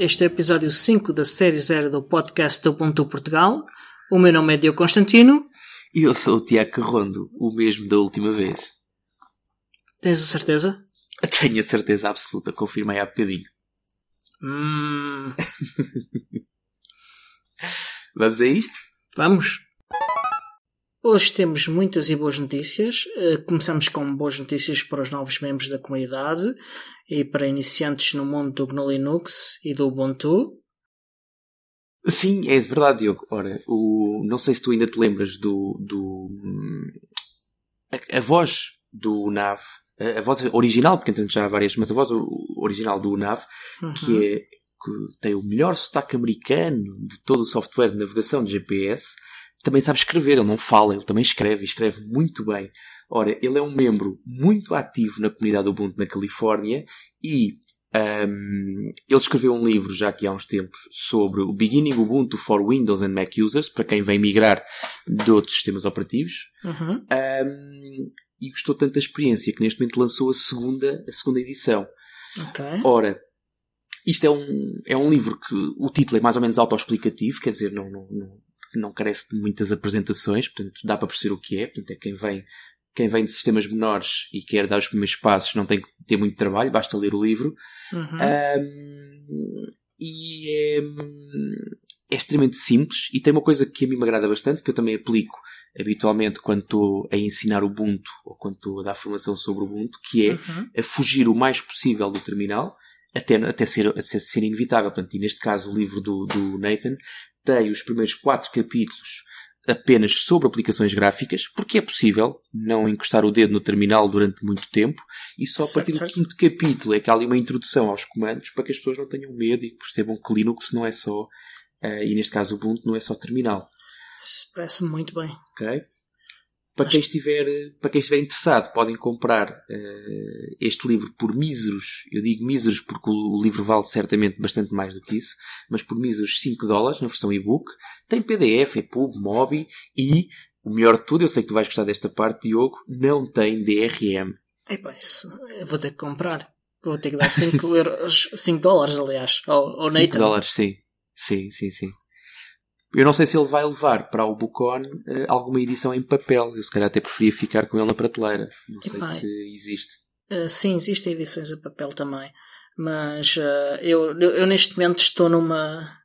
episódio 7. Este é o episódio 5 da série 0 do podcast do Ubuntu Portugal. O meu nome é Diogo Constantino. E eu sou o Tiago Carrondo, o mesmo da última vez. Tens a certeza? Tenho a certeza absoluta, confirmei há bocadinho. Hum, Vamos a isto? vamos. Hoje temos muitas e boas notícias. Eh, Começamos com boas notícias para os novos membros da comunidade e para iniciantes no mundo do GNU Linux e do Ubuntu. Sim, é verdade, Diogo. Ora, o... não sei se tu ainda te lembras do. do... hum, A, a voz do NAV, a, a voz original, porque entretanto já há várias, mas a voz original do NAV, que é que tem o melhor sotaque americano de todo o software de navegação de GPS, também sabe escrever, ele não fala, ele também escreve, e escreve muito bem. Ora, ele é um membro muito ativo na comunidade Ubuntu na Califórnia e ahm, ele escreveu um livro já aqui há uns tempos sobre o Beginning Ubuntu for Windows and Mac Users, para quem vem migrar de outros sistemas operativos. Uhum. Ahm, e gostou tanto da experiência que neste momento lançou a segunda, a segunda edição. Ok. Ora, isto é um, é um livro que o título é mais ou menos autoexplicativo, quer dizer, não, não, não, não carece de muitas apresentações, portanto dá para perceber o que é, portanto é quem vem, quem vem de sistemas menores e quer dar os primeiros passos não tem que ter muito trabalho, basta ler o livro. Uhum. Ahm, e é, é extremamente simples e tem uma coisa que a mim me agrada bastante, que eu também aplico habitualmente quando estou a ensinar Ubuntu ou quando estou a dar formação sobre Ubuntu, que é Uhum. a fugir o mais possível do terminal, até, até ser, até ser inevitável. Portanto, e neste caso o livro do, do Nathan tem os primeiros quatro capítulos apenas sobre aplicações gráficas, porque é possível não encostar o dedo no terminal durante muito tempo, e só a Certo, partir do certo. quinto capítulo é que há ali uma introdução aos comandos para que as pessoas não tenham medo e percebam que Linux não é só, eh, e neste caso Ubuntu não é só terminal. Parece-me muito bem. Ok? Para quem, estiver, para quem estiver interessado, podem comprar eh, este livro por míseros. Eu digo míseros porque o, livro vale certamente bastante mais do que isso, mas por míseros 5 dólares na versão e-book. Tem PDF, é pub, mobi e, o melhor de tudo, eu sei que tu vais gostar desta parte, Diogo, não tem DRM. Epá, isso eu vou ter que comprar. Vou ter que dar 5 euros, 5 dólares, aliás, ao, ao 5 Nathan. dólares, sim. Sim, sim, sim. Eu não sei se ele vai levar para o Bucon eh, alguma edição em papel. Eu se calhar até preferia ficar com ele na prateleira. Não sei se existe. Uh, sim, existem edições a papel também. Mas uh, eu, eu, eu neste momento estou numa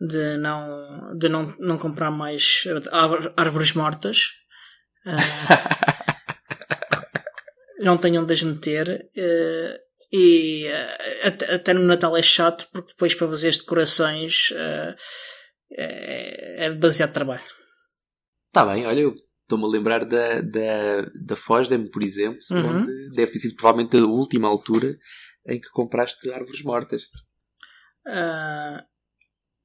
de não, de não, não comprar mais árvor- árvores mortas. Uh, não tenho onde as meter. e até, até no Natal é chato porque depois para fazer as decorações é, é demasiado trabalho. Tá bem, olha, eu estou-me a lembrar da, da, da Fosdem, por exemplo, Uhum. onde deve ter sido provavelmente a última altura em que compraste árvores mortas. Ah,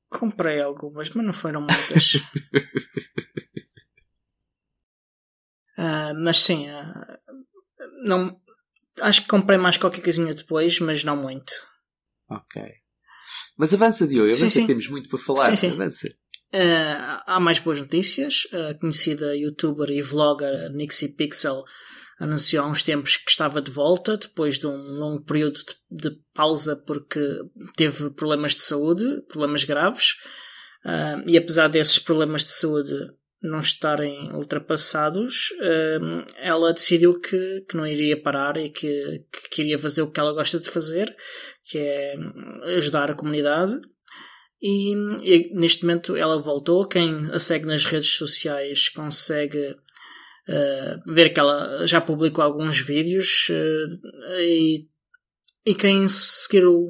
comprei algumas, mas não foram muitas. Ah, mas sim, ah, não, acho que comprei mais qualquer coisinha depois, mas não muito. Ok. Mas avança, Diogo, Sim, avança sim. que temos muito para falar. Sim, sim. Avança. Ah, há mais boas notícias. A conhecida youtuber e vlogger Nixie Pixel anunciou há uns tempos que estava de volta depois de um longo período de, de pausa porque teve problemas de saúde, problemas graves. Ah, e apesar desses problemas de saúde não estarem ultrapassados, ah, ela decidiu que, que não iria parar e que, que queria fazer o que ela gosta de fazer, que é ajudar a comunidade. E, e neste momento ela voltou. Quem a segue nas redes sociais consegue eh, ver que ela já publicou alguns vídeos eh, e, e quem seguir o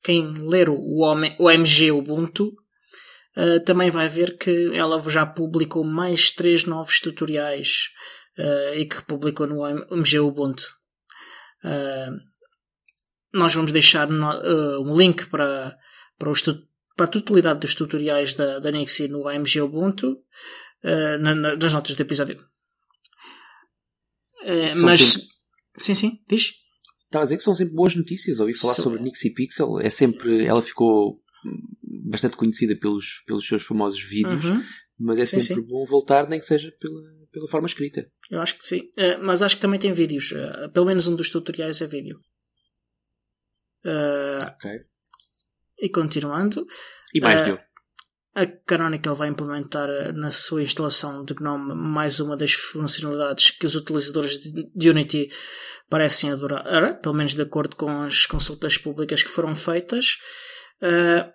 quem ler o, OM o MG Ubuntu eh, também vai ver que ela já publicou mais três novos tutoriais eh, e que publicou no MG Ubuntu. Eh, nós vamos deixar no- um link para, para, os tu- para a totalidade dos tutoriais da, da Nixie no AMG Ubuntu na- na- nas notas do episódio. Mas. sempre- Sim, sim, diz. Estava a dizer que são sempre boas notícias. Ouvi falar São- sobre Nixie Pixel. É sempre, ela ficou bastante conhecida pelos, pelos seus famosos vídeos, Uhum. mas é Sim, sempre sim. bom voltar, nem que seja pela, pela forma escrita. Eu acho que sim. Eh, mas acho que também tem vídeos. Eh, pelo menos um dos tutoriais é vídeo. Uh, ok. E continuando. E mais, uh? A Canonical vai implementar uh, na sua instalação de GNOME mais uma das funcionalidades que os utilizadores de Unity parecem adorar, pelo menos de acordo com as consultas públicas que foram feitas. Uh,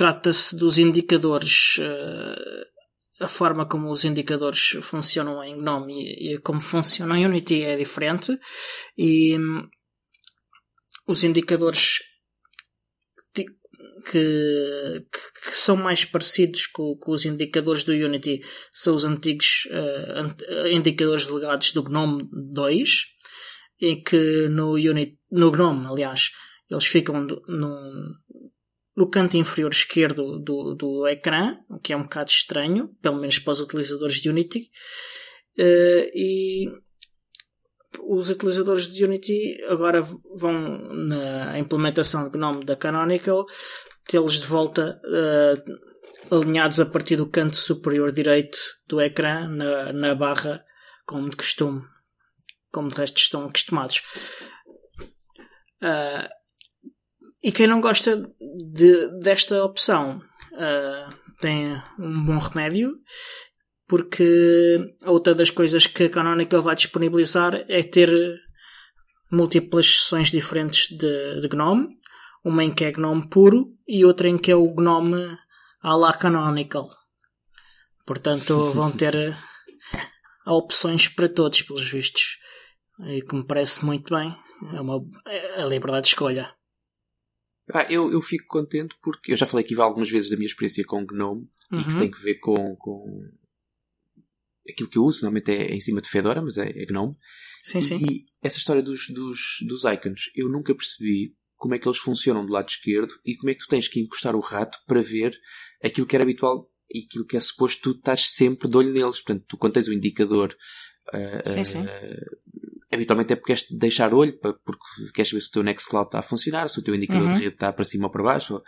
Trata-se dos indicadores, uh, a forma como os indicadores funcionam em GNOME e, e como funcionam em Unity é diferente. E um, os indicadores que, que, que, são mais parecidos com, com, os indicadores do Unity são os antigos uh, indicadores legados do GNOME 2 e que no, Unity, no GNOME, aliás, eles ficam num, no canto inferior esquerdo do, do ecrã, o que é um bocado estranho, pelo menos para os utilizadores de Unity. Uh, e os utilizadores de Unity agora vão na implementação de GNOME da Canonical tê-los de volta uh, alinhados a partir do canto superior direito do ecrã na, na barra como de costume como de resto estão acostumados uh, e quem não gosta de, desta opção uh, tem um bom remédio porque outra das coisas que a Canonical vai disponibilizar é ter múltiplas sessões diferentes de, de GNOME, uma em que é GNOME puro e outra em que é o GNOME à la Canonical. Portanto, vão ter opções para todos, pelos vistos. E que me parece muito bem. É uma é a liberdade de escolha. Ah, eu, eu fico contente porque eu já falei aqui algumas vezes da minha experiência com GNOME uhum. e que uhum. tem que ver com, com aquilo que eu uso, normalmente é, em cima de Fedora, mas é, é GNOME. Sim, sim. E essa história dos, dos, dos icons, eu nunca percebi como é que eles funcionam do lado esquerdo e como é que tu tens que encostar o rato para ver aquilo que era habitual e aquilo que é suposto tu estás sempre de olho neles. Portanto, tu quando tens o indicador uh, sim, sim. Uh, habitualmente é porque queres deixar olho, porque queres saber se o teu Nextcloud está a funcionar, se o teu indicador uhum. de rede está para cima ou para baixo.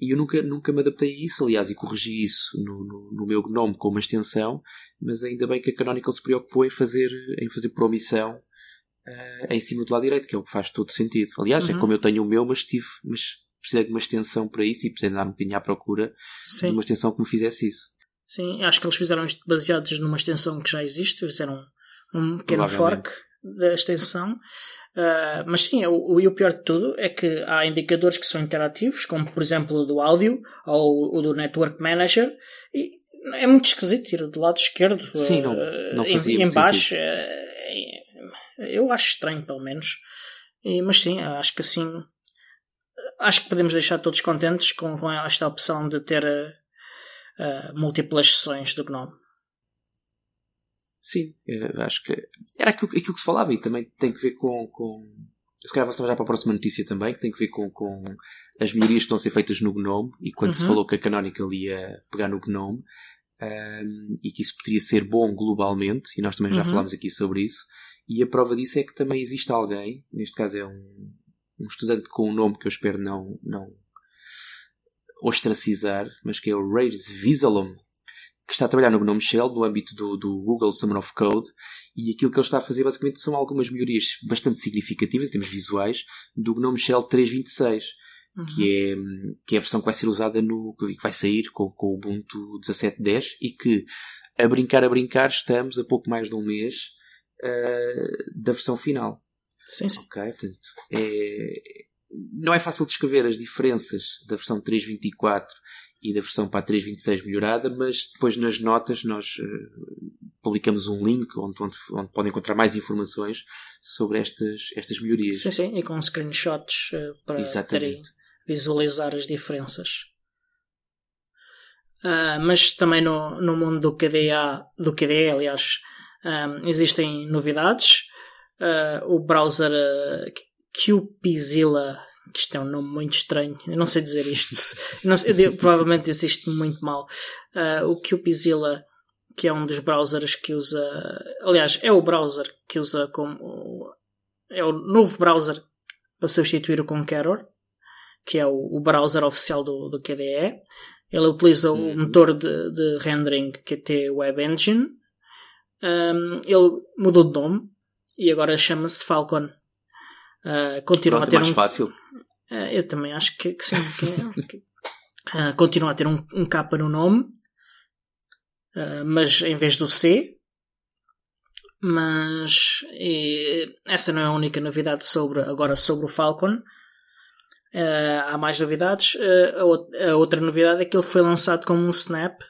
E eu nunca, nunca me adaptei a isso, aliás, e corrigi isso no, no, no meu GNOME com uma extensão, mas ainda bem que a Canonical se preocupou em fazer, em fazer por omissão uh, em cima do lado direito, que é o que faz todo sentido. Aliás, é uhum. é como eu tenho o meu, mas tive, mas precisei de uma extensão para isso e precisei dar um bocadinho à procura Sim. de uma extensão que me fizesse isso. Sim, acho que eles fizeram isto baseados numa extensão que já existe, fizeram um pequeno fork da extensão. Uh, mas sim, o, o, o pior de tudo é que há indicadores que são interativos, como por exemplo o do áudio ou o do Network Manager, e é muito esquisito ir do lado esquerdo sim, não, não uh, em, em baixo. Uh, eu acho estranho, pelo menos. E, mas sim, acho que assim. Acho que podemos deixar todos contentes com, com esta opção de ter múltiplas sessões do GNOME. Sim, eh, acho que era aquilo, aquilo que se falava e também tem que ver com. com se calhar avançamos já para a próxima notícia também, que tem que ver com, com as melhorias que estão a ser feitas no Gnome e quando uhum. se falou que a Canonical ia pegar no Gnome um, e que isso poderia ser bom globalmente, e nós também já uhum. falámos aqui sobre isso, e a prova disso é que também existe alguém, neste caso é um, um estudante com um nome que eu espero não, não ostracizar, mas que é o Raves Visalom, que está a trabalhar no GNOME Shell no âmbito do, do, Google Summer of Code e aquilo que ele está a fazer basicamente são algumas melhorias bastante significativas em termos visuais do GNOME Shell 3.26 uhum. que, é, que é a versão que vai ser usada no que vai sair com, com o Ubuntu 17.10 e que a brincar a brincar estamos a pouco mais de um mês uh, da versão final sim, sim. ok portanto é, não é fácil descrever as diferenças da versão 3.24 e da versão para a 3.26 melhorada, mas depois nas notas nós uh, publicamos um link onde, onde, onde, podem encontrar mais informações sobre estas, estas melhorias. Sim, sim, e com screenshots uh, para terem, visualizar as diferenças. Uh, mas também no, no mundo do KDA, do KDE, aliás, um, existem novidades. o browser QPzilla que isto é um nome muito estranho, eu não sei dizer isto, não sei, eu, provavelmente existe muito mal. Uh, o QPzilla, que é um dos browsers que usa, aliás, é o browser que usa como, é o novo browser para substituir o Conqueror, que é o, o browser oficial do, do KDE. Ele utiliza o uhum. motor de, de rendering Qt Web Engine. Um, ele mudou de nome e agora chama-se Falcon. Uh, continua Pronto, a ter é mais um, fácil. Uh, eu também acho que, que sim. Que, uh, continua a ter um, um K no nome, uh, mas em vez do C. Mas e, essa não é a única novidade sobre agora sobre o Falcon. há mais novidades. A, a, outra novidade é que ele foi lançado como um snap,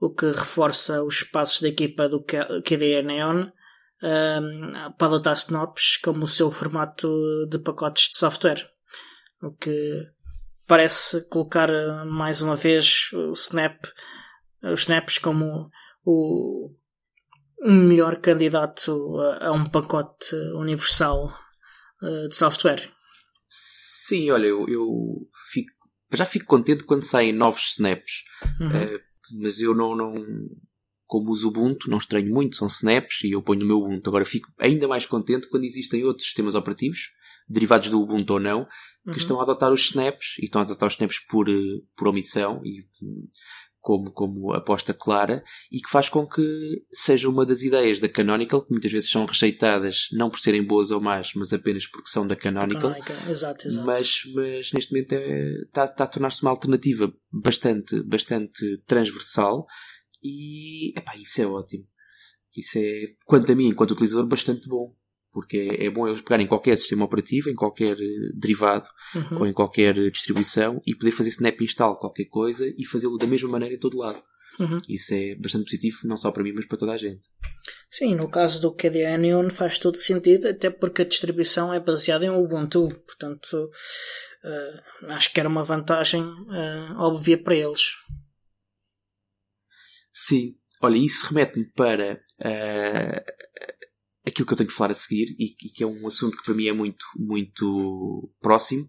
o que reforça os passos da equipa do KDE Neon para adotar Snops como o seu formato de pacotes de software. O que parece colocar eh, mais uma vez o Snap, os Snaps como o um melhor candidato a, a um pacote universal uh, de software. Sim, olha, eu, eu fico, já fico contente quando saem novos snaps, uhum. uh, mas eu não, não, como uso Ubuntu, não estranho muito, são snaps e eu ponho no meu Ubuntu. Agora fico ainda mais contente quando existem outros sistemas operativos, derivados do Ubuntu ou não, que uhum. estão a adotar os snaps e estão a adotar os snaps por, eh, por omissão e como, como aposta clara e que faz com que seja uma das ideias da Canonical, que muitas vezes são rejeitadas não por serem boas ou más, mas apenas porque são da Canonical. Canonical. Exato, exato. Mas, mas neste momento está, é, está a tornar-se uma alternativa bastante, bastante transversal e epá, isso é ótimo. Isso é, quanto a mim, enquanto utilizador, bastante bom. Porque é, é bom eles pegarem em qualquer sistema operativo, em qualquer eh, derivado uhum. ou em qualquer distribuição e poder fazer snap install qualquer coisa e fazê-lo da mesma maneira em todo lado. Uhum. Isso é bastante positivo, não só para mim, mas para toda a gente. Sim, no caso do KDE Neon faz todo sentido, até porque a distribuição é baseada em Ubuntu, portanto uh, acho que era uma vantagem uh, óbvia para eles. Sim, olha, isso remete-me para uh, aquilo que eu tenho que falar a seguir e, e, que é um assunto que para mim é muito, muito próximo,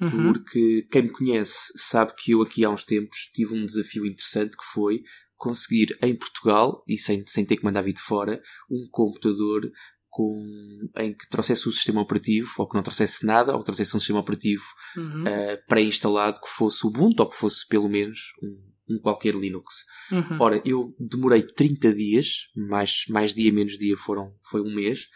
uhum. porque quem me conhece sabe que eu aqui há uns tempos tive um desafio interessante que foi conseguir em Portugal, e sem, sem ter que mandar vir de fora, um computador com, em que trouxesse o sistema operativo, ou que não trouxesse nada, ou que trouxesse um sistema operativo uhum. uh, pré-instalado que fosse Ubuntu, ou que fosse pelo menos um um qualquer Linux. Uhum. Ora, eu demorei 30 dias, mais, mais dia menos dia foram, foi um mês,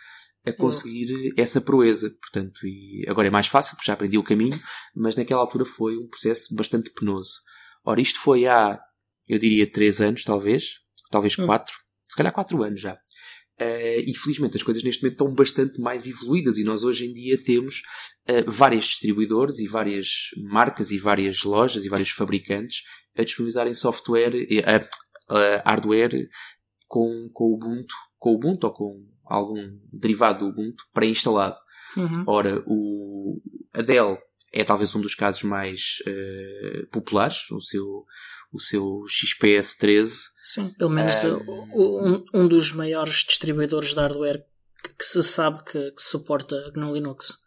a conseguir uhum. essa proeza. Portanto, e agora é mais fácil, porque já aprendi o caminho, mas naquela altura foi um processo bastante penoso. Ora, isto foi há, eu diria, 3 anos, talvez, talvez 4, uhum. se calhar 4 anos já. Uh, e felizmente as coisas neste momento estão bastante mais evoluídas e nós hoje em dia temos uh, vários distribuidores e várias marcas e várias lojas e vários fabricantes a disponibilizarem software, uh, hardware com, com Ubuntu, com Ubuntu ou com algum derivado do Ubuntu pré-instalado. Uhum. Ora, o, a Dell é talvez um dos casos mais uh, populares, o seu, o seu XPS 13. Sim, pelo menos um, um dos maiores distribuidores de hardware que, se sabe que, que suporta GNU Linux.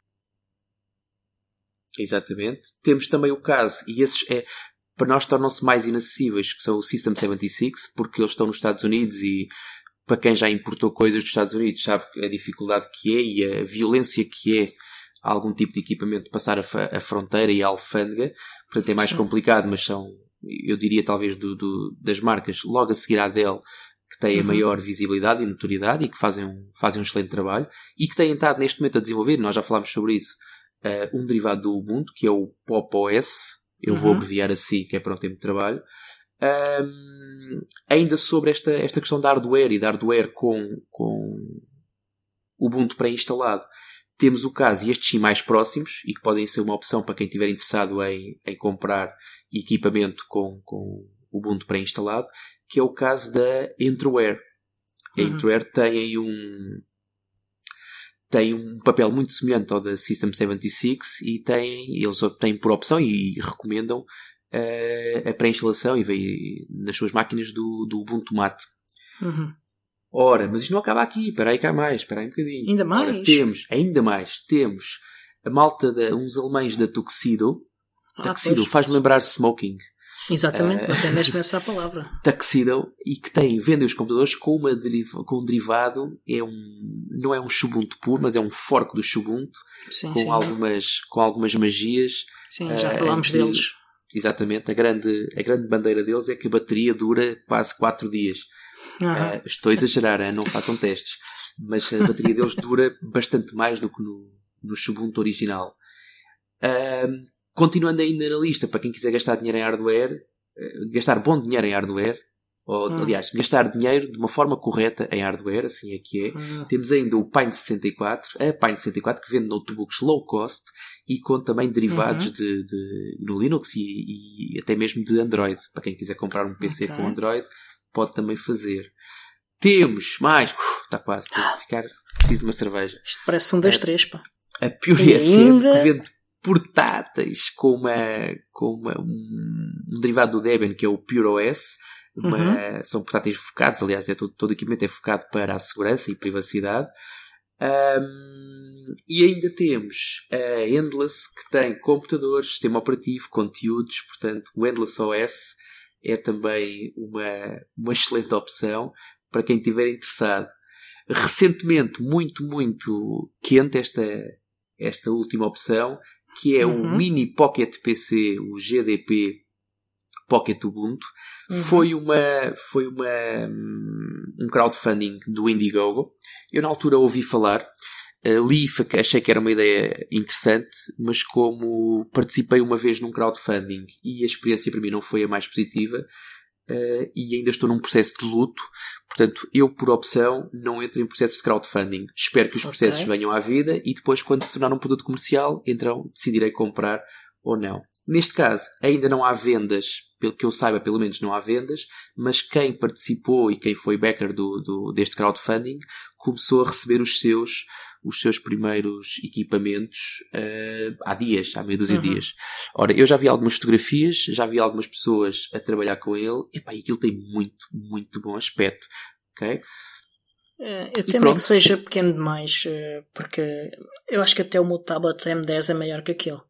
Exatamente. Temos também o caso, e esses é, para nós tornam-se mais inacessíveis, que são o System 76, porque eles estão nos Estados Unidos e para quem já importou coisas dos Estados Unidos sabe a dificuldade que é e a violência que é algum tipo de equipamento passar a, a fronteira e a alfândega. Portanto, é mais Sim. complicado, mas são, eu diria, talvez do, do, das marcas logo a seguir à Dell que têm uhum. a maior visibilidade e notoriedade e que fazem um, fazem um excelente trabalho e que têm estado neste momento a desenvolver, nós já falámos sobre isso, uh, um derivado do Ubuntu, que é o Pop OS. Eu uhum. vou abreviar assim, que é para um tempo de trabalho. Um, ainda sobre esta, esta questão da hardware e da hardware com, com Ubuntu pré-instalado, temos o caso, e estes sim mais próximos, e que podem ser uma opção para quem estiver interessado em, em comprar equipamento com, com Ubuntu pré-instalado, que é o caso da Entroware. A uhum. Entroware tem aí um, tem um papel muito semelhante ao da System 76 e tem, eles têm por opção e recomendam uh, a pré-instalação e vem nas suas máquinas do, do Ubuntu Mate. Uhum. Ora, mas isto não acaba aqui. Espera aí cá mais. Espera aí um bocadinho. Ainda mais? Ora, temos, ainda mais, temos a malta de uns alemães da Tuxedo. Ah, Tuxedo faz-me lembrar smoking. Exatamente, uh, mas é mesmo essa a palavra. Tuxedo e que tem, vendem os computadores com, uma deriva, com um derivado, é um, não é um Ubuntu puro, mas é um fork do Ubuntu, sim, com, sim. Algumas, com algumas magias. Sim, já uh, falámos deles. Exatamente, a grande, a grande bandeira deles é que a bateria dura quase 4 dias. Uh, estou a exagerar, não façam testes. Mas a bateria deles dura bastante mais do que no, no Ubuntu original. Um, continuando ainda na lista, para quem quiser gastar dinheiro em hardware, uh, gastar bom dinheiro em hardware, ou hum. aliás, gastar dinheiro de uma forma correta em hardware, assim é que é. Hum. Temos ainda o Pine 64, a Pine 64 que vende notebooks low cost e com também derivados uhum. de, de, no Linux e, e, até mesmo de Android. Para quem quiser comprar um PC okay. com Android, pode também fazer. Temos mais, está quase, estou ficar, preciso de uma cerveja. Isto parece um das é, três, pá. A Pure ainda... que vende portáteis com, uma, com uma, um, derivado do Debian que é o Pure OS uma, uhum. São portáteis focados, aliás, é todo, todo equipamento é focado para a segurança e privacidade. Um, e ainda temos a Endless, que tem computadores, sistema operativo, conteúdos, portanto, o Endless OS é também uma, uma excelente opção para quem estiver interessado. Recentemente, muito, muito quente esta, esta última opção, que é uhum. o Mini Pocket PC, o GDP Pocket Ubuntu, uhum. foi uma, foi uma, um crowdfunding do Indiegogo. Eu na altura ouvi falar, uh, li, achei que era uma ideia interessante, mas como participei uma vez num crowdfunding e a experiência para mim não foi a mais positiva, uh, e ainda estou num processo de luto, portanto, eu por opção não entro em processos de crowdfunding. Espero que os processos okay. venham à vida e depois, quando se tornar um produto comercial, então decidirei comprar ou não. Neste caso, ainda não há vendas, pelo que eu saiba, pelo menos não há vendas, mas quem participou e quem foi backer do, do, deste crowdfunding começou a receber os seus, os seus primeiros equipamentos uh, há dias, há meia dúzia uhum. de dias. Ora, eu já vi algumas fotografias, já vi algumas pessoas a trabalhar com ele, epá, e aquilo tem muito, muito bom aspecto. ok? Uh, eu temo que seja pequeno demais, uh, porque eu acho que até o meu tablet M10 é maior que aquele.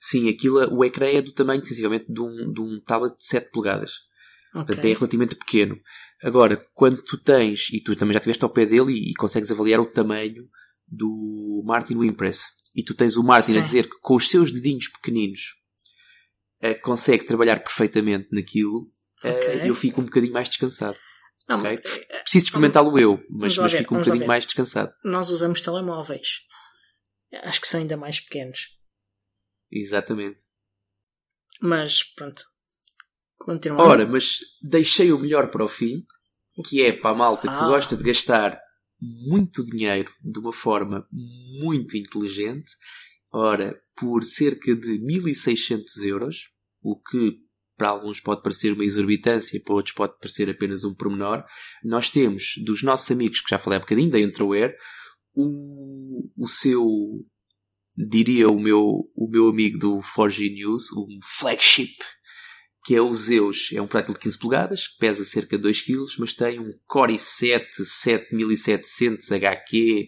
Sim, aquilo, o ecrã é do tamanho, sensivelmente, de um, de um tablet de 7 polegadas. Okay. Portanto, é relativamente pequeno. Agora, quando tu tens, e tu também já estiveste ao pé dele e, e, consegues avaliar o tamanho do Martin Wimpress, e tu tens o Martin Sim. a dizer que com os seus dedinhos pequeninos uh, consegue trabalhar perfeitamente naquilo, uh, okay. eu fico um bocadinho mais descansado. Não, okay? Eh, Preciso experimentá-lo eu, mas, mas fico um bocadinho mais descansado. Nós usamos telemóveis. Acho que são ainda mais pequenos. Exatamente. Mas pronto. Continuamos. Ora, mas deixei o melhor para o fim, que é para a malta ah. que gosta de gastar muito dinheiro de uma forma muito inteligente. Ora, por cerca de 1600 euros, o que para alguns pode parecer uma exorbitância, para outros pode parecer apenas um pormenor, nós temos dos nossos amigos, que já falei há bocadinho, da Entroware, o, o seu diria o meu, o meu amigo do 4G News, um flagship, que é o Zeus. É um portátil de 15 polegadas, que pesa cerca de 2 kg, mas tem um Core i7 7700 HQ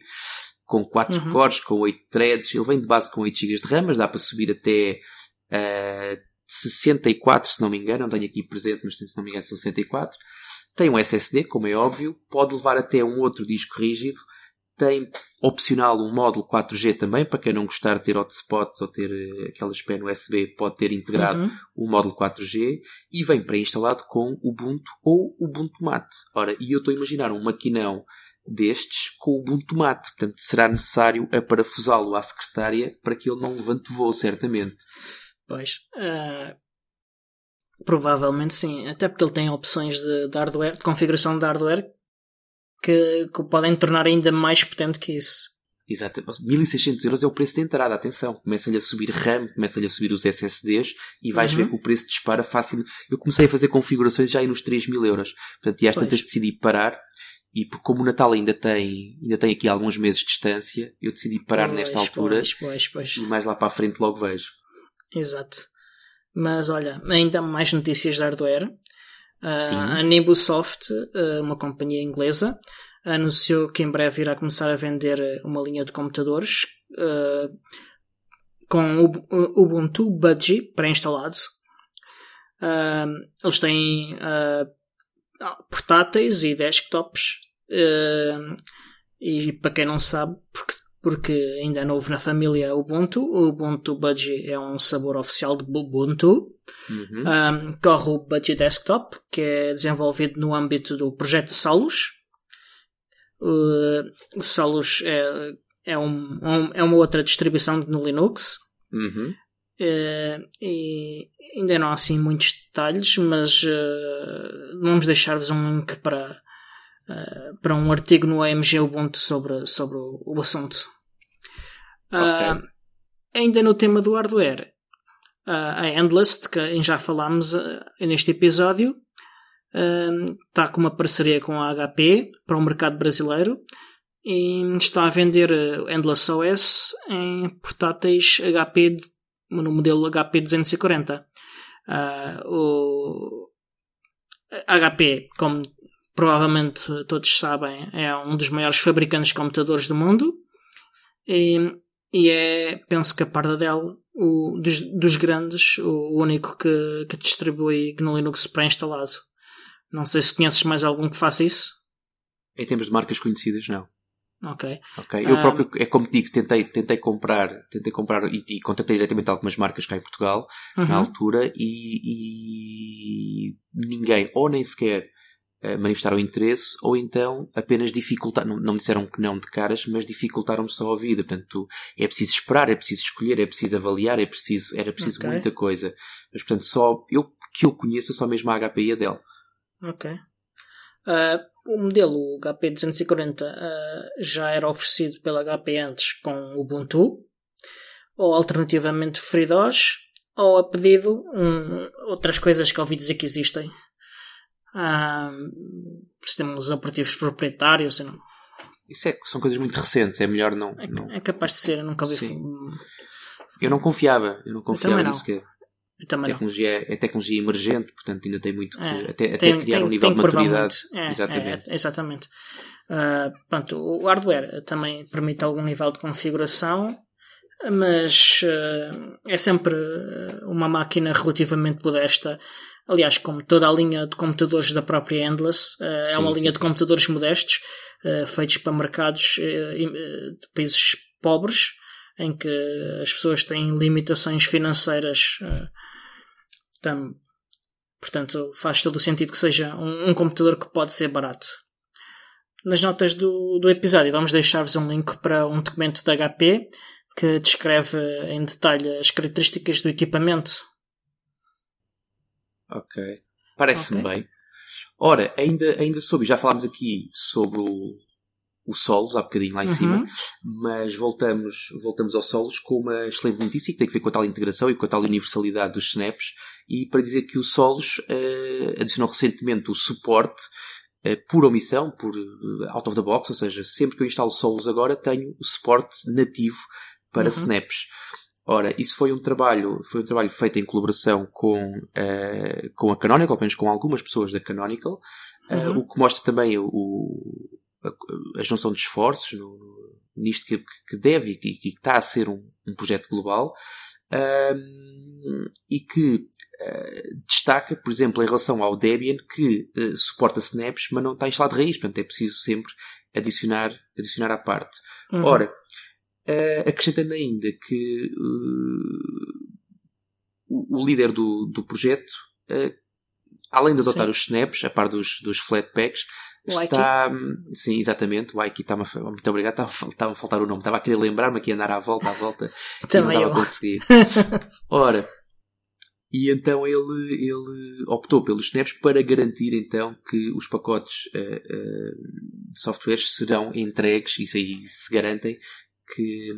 com 4 uhum. cores, com 8 threads. Ele vem de base com 8 GB de RAM, mas dá para subir até uh, 64, se não me engano. Não tenho aqui presente, mas se não me engano são 64. Tem um SSD, como é óbvio. Pode levar até um outro disco rígido tem opcional um módulo 4G também, para quem não gostar de ter hotspots ou ter eh, aquelas pen USB, pode ter integrado uhum. o módulo 4G e vem pré-instalado com Ubuntu ou Ubuntu Mate. Ora, e eu estou a imaginar um maquinão destes com o Ubuntu Mate, portanto será necessário aparafusá-lo à secretária para que ele não levante voo, certamente. Pois, uh, provavelmente sim, até porque ele tem opções de, de hardware, de configuração de hardware que, que o podem tornar ainda mais potente que isso. Exato. 1600 euros é o preço de entrada, atenção. Começa-lhe a subir RAM, começa-lhe a subir os SSDs e vais uhum. ver que o preço dispara fácil. Eu comecei a fazer configurações já aí nos 3 mil euros. Portanto, e às pois. tantas decidi parar e como o Natal ainda tem, ainda tem aqui alguns meses de distância, eu decidi parar pois, nesta altura pois, pois, e mais lá para a frente logo vejo. Exato. Mas olha, ainda mais notícias de hardware. Uh, a Nibusoft, uh, uma companhia inglesa, anunciou que em breve irá começar a vender uma linha de computadores uh, com Ubuntu Budgie pré-instalados. eles têm portáteis e desktops. e para quem não sabe, porque porque ainda é novo na família Ubuntu. O Ubuntu Budgie é um sabor oficial de Ubuntu. Uhum. Um, corre o Budgie Desktop, que é desenvolvido no âmbito do projeto Solus. Uh, o Solus é, é, um, um, é uma outra distribuição no Linux. Uhum. Uh, e ainda não há assim muitos detalhes, mas uh, vamos deixar-vos um link para, uh, para um artigo no AMG Ubuntu sobre, sobre o, o assunto. Okay. ainda no tema do hardware, a Endless, de quem já falámos neste episódio, está com uma parceria com a HP para o mercado brasileiro e está a vender Endless OS em portáteis HP de no modelo HP 240. Uh, o HP, como provavelmente todos sabem, é um dos maiores fabricantes de computadores do mundo e, e é, penso que a par da Dell, o, dos, dos grandes, o único que, que distribui GNU Linux pré-instalado. Não sei se conheces mais algum que faça isso. Em termos de marcas conhecidas, não. Ok. Ok. Eu um, próprio, é como digo, tentei, tentei comprar, tentei comprar e, e contatei diretamente algumas marcas cá em Portugal, na uhum. altura, e, e, ninguém, ou nem sequer uh, manifestaram interesse, ou então apenas dificultaram, não, não me disseram que não de caras, mas dificultaram-me só a vida. Portanto, é preciso esperar, é preciso escolher, é preciso avaliar, é preciso, era preciso okay. muita coisa. Mas, portanto, só, eu, que eu conheço só mesmo a HP e a Dell. Ok. Uh, o modelo HP 240 uh, já era oferecido pela HP antes com Ubuntu, ou alternativamente FreeDOS, ou a pedido um, outras coisas que ouvi dizer que existem. Uh, sistemas operativos proprietários. Não... Isso é, são coisas muito recentes, é melhor não. É, não... é capaz de ser, eu nunca ouvi. Eu não confiava, eu não confiava nisso. Que também tecnologia é, é, tecnologia emergente, portanto ainda tem muito que, é, até, até tem, criar tem, um nível de maturidade. É, exatamente. É, exatamente. Uh, pronto, o hardware também permite algum nível de configuração, mas uh, é sempre uma máquina relativamente modesta. Aliás, como toda a linha de computadores da própria Endless, uh, sim, é uma linha sim. de computadores modestos, feitos para mercados de países pobres, em que as pessoas têm limitações financeiras tam, portanto, faz todo o sentido que seja um, um, computador que pode ser barato. Nas notas do, do episódio vamos deixar-vos um link para um documento da HP que descreve em detalhe as características do equipamento. Ok. Parece-me okay. bem. Ora, ainda, ainda sobre, já falámos aqui sobre o, o Solos, há bocadinho lá em uhum. cima, mas voltamos, voltamos ao Solos com uma excelente notícia que tem a ver com a tal integração e com a tal universalidade dos snaps e para dizer que o Solos uh, adicionou recentemente o suporte uh, por omissão, por uh, out of the box, ou seja, sempre que eu instalo Solos agora tenho o suporte nativo para uhum. snaps. Ora, isso foi um trabalho, foi um trabalho feito em colaboração com, com a Canonical, pelo menos com algumas pessoas da Canonical, uhum. o que mostra também o, a, a junção de esforços no, no, nisto que, que deve e que, que, está a ser um, um projeto global um, e que uh, destaca, por exemplo, em relação ao Debian, que uh, suporta snaps, mas não está instalado de raiz, portanto é preciso sempre adicionar, adicionar à parte. Uhum. Ora, uh, acrescentando ainda que o, o, líder do, do projeto, além de adotar Sim. os snaps, a par dos, dos flatpaks, Está, sim, exatamente. O Aiki está muito obrigado. Estava, estava a faltar o nome. Estava a querer lembrar-me aqui andar à volta, à volta. Também não estava a conseguir. Ora, e então ele, ele optou pelos snaps para garantir então que os pacotes uh, uh, de softwares serão entregues, isso aí se garantem, que,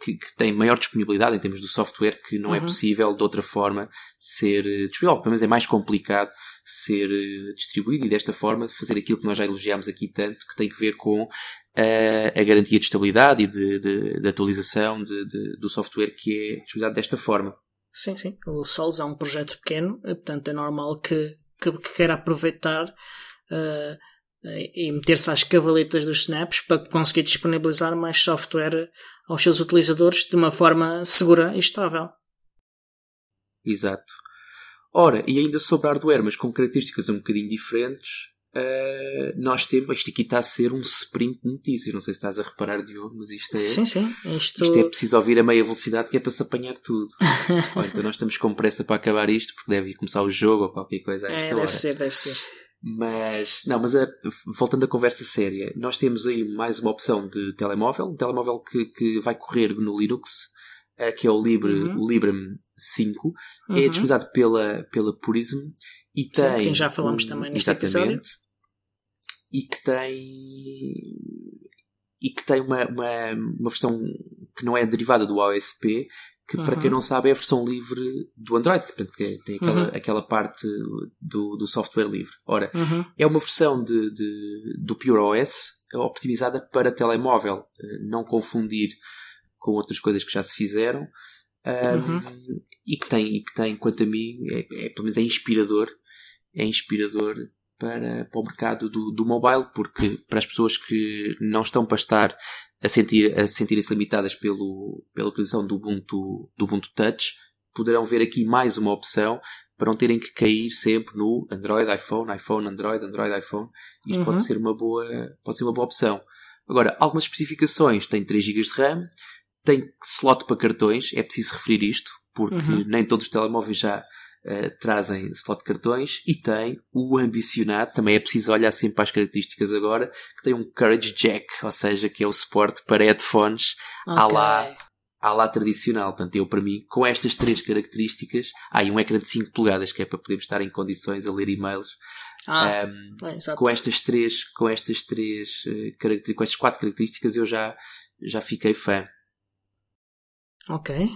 que, que, tem maior disponibilidade em termos do software, que não é uhum. é possível de outra forma ser disponível. Pelo menos é mais complicado ser eh, distribuído e desta forma fazer aquilo que nós já elogiámos aqui tanto, que tem que ver com a, eh, a garantia de estabilidade e de, de, de atualização de, do software que é disponibilizado desta forma. Sim, sim. O Sols é um projeto pequeno, eh, portanto é normal que, que, que queira aproveitar uh, e meter-se às cavaletas dos snaps para conseguir disponibilizar mais software aos seus utilizadores de uma forma segura e estável. Exato. Ora, e ainda sobre hardware, mas com características um bocadinho diferentes, uh, nós temos. Isto aqui está a ser um sprint de notícias. Não sei se estás a reparar, Diogo, mas isto é. Sim, sim. Isto, isto é preciso ouvir a meia velocidade que é para se apanhar tudo. então nós estamos com pressa para acabar isto, porque deve começar o jogo ou qualquer coisa a é, esta é, deve hora. ser, deve ser. Mas, não, mas a, voltando à conversa séria, nós temos aí mais uma opção de telemóvel, um telemóvel que, que vai correr no Linux, uh, que é o Libre, uhum. o Librem 5, é uhum. é disponibilizado pela, pela Purism e tem. Sim, já falamos um, também neste episódio. E que tem. E que tem uma, uma, uma versão que não é derivada do OSP, que uhum. para quem não sabe é a versão livre do Android, que, portanto, tem aquela, uhum. aquela parte do, do software livre. Ora, uhum. é uma versão de, de, do Pure OS optimizada para telemóvel, eh, não confundir com outras coisas que já se fizeram. Um, e que tem, e que tem, quanto a mim, é, é, pelo menos é inspirador, é inspirador para, para o mercado do, do mobile, porque para as pessoas que não estão para estar a, sentir, a sentirem-se limitadas pelo, pela utilização do Ubuntu, do Ubuntu Touch, poderão ver aqui mais uma opção para não terem que cair sempre no Android, iPhone, iPhone, Android, Android, iPhone. Isto uhum. pode ser uma boa, pode ser uma boa opção. Agora, algumas especificações tem 3 GB de RAM, tem slot para cartões, é preciso referir isto, porque uhum. nem todos os telemóveis já uh, trazem slot de cartões e tem o ambicionado, também é preciso olhar sempre para as características agora, que tem um Courage Jack, ou seja, que é o suporte para headphones okay. à lá à lá tradicional. Portanto, eu para mim, com estas três características, há ah, um ecrã de 5 polegadas, que é para podermos estar em condições a ler e-mails. Ah, um, bem, com estas três, com estas três uh, características, com estas quatro características, eu já, já fiquei fã. Ok.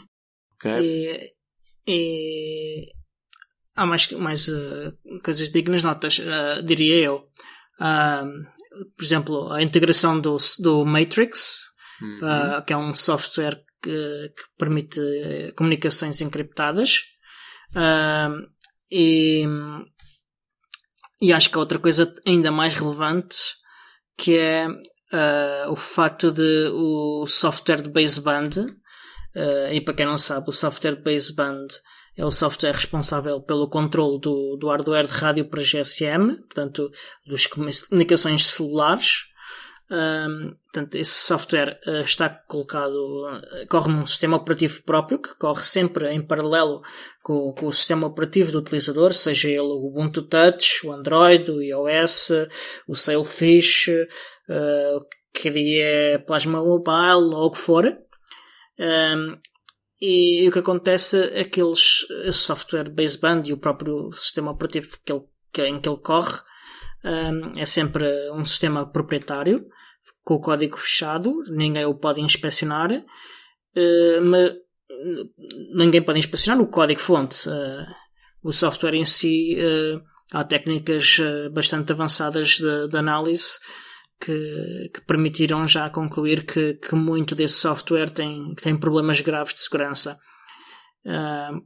okay. E, e há mais, mais uh, coisas dignas notas, uh, diria eu. Uh, por exemplo, a integração do, do Matrix, uhum. Ah, que é um software que, que permite comunicações encriptadas. e, e acho que há outra coisa ainda mais relevante que é o facto de o software de baseband, e para quem não sabe, o software de baseband é o software responsável pelo controle do, do hardware de rádio para GSM, portanto, das comunicações celulares. Um, portanto, esse software uh, está colocado, uh, corre num sistema operativo próprio, que corre sempre em paralelo com, com, o sistema operativo do utilizador, seja ele o Ubuntu Touch, o Android, o iOS, o Sailfish, uh, que é Plasma Mobile, ou o que for. Um, e o que acontece é que eles, esse software baseband e o próprio sistema operativo que ele, que, em que ele corre um, é sempre um sistema proprietário, com o código fechado, ninguém o pode inspecionar, uh, mas ninguém pode inspecionar o código-fonte. Uh, o software em si, uh, há técnicas bastante avançadas de, de análise que, que permitiram já concluir que, que, muito desse software tem, tem problemas graves de segurança. Uh,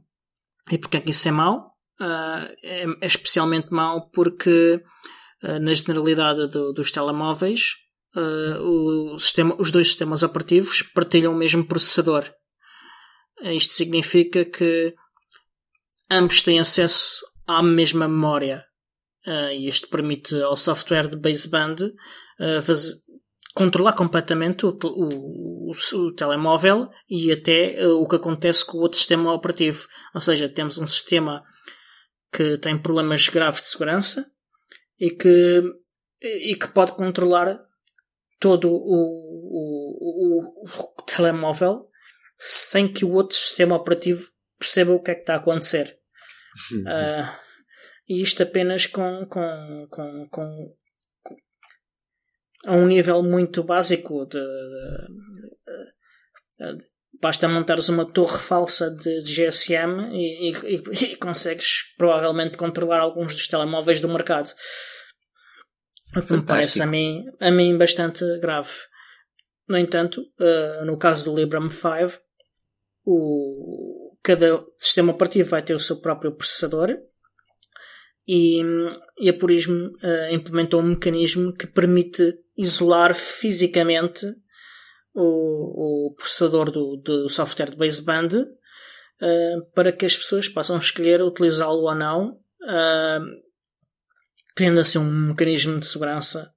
e porque é que isso é mau? Uh, é, é, especialmente mau porque, uh, na generalidade do, dos telemóveis, o sistema, os dois sistemas operativos partilham o mesmo processador. Isto significa que ambos têm acesso à mesma memória. Uh, e isto permite ao software de baseband uh, fazer, controlar completamente o, o, o, o, telemóvel e até uh, o que acontece com o outro sistema operativo. Ou seja, temos um sistema que tem problemas graves de segurança e que, e que pode controlar todo o, o telemóvel sem que o outro sistema operativo perceba o que é que está a acontecer. Uh, e isto apenas com, com, com, com, a um nível muito básico de, de, de basta montares uma torre falsa de, GSM e, e, e, consegues provavelmente controlar alguns dos telemóveis do mercado. O que me parece a mim, a mim bastante grave. No entanto, uh, no caso do Librem 5, o, cada sistema operativo vai ter o seu próprio processador e, e a Purismo uh, implementou um mecanismo que permite isolar fisicamente o, o processador do, do software de baseband uh, para que as pessoas possam escolher utilizá-lo ou não, uh, criando assim um mecanismo de segurança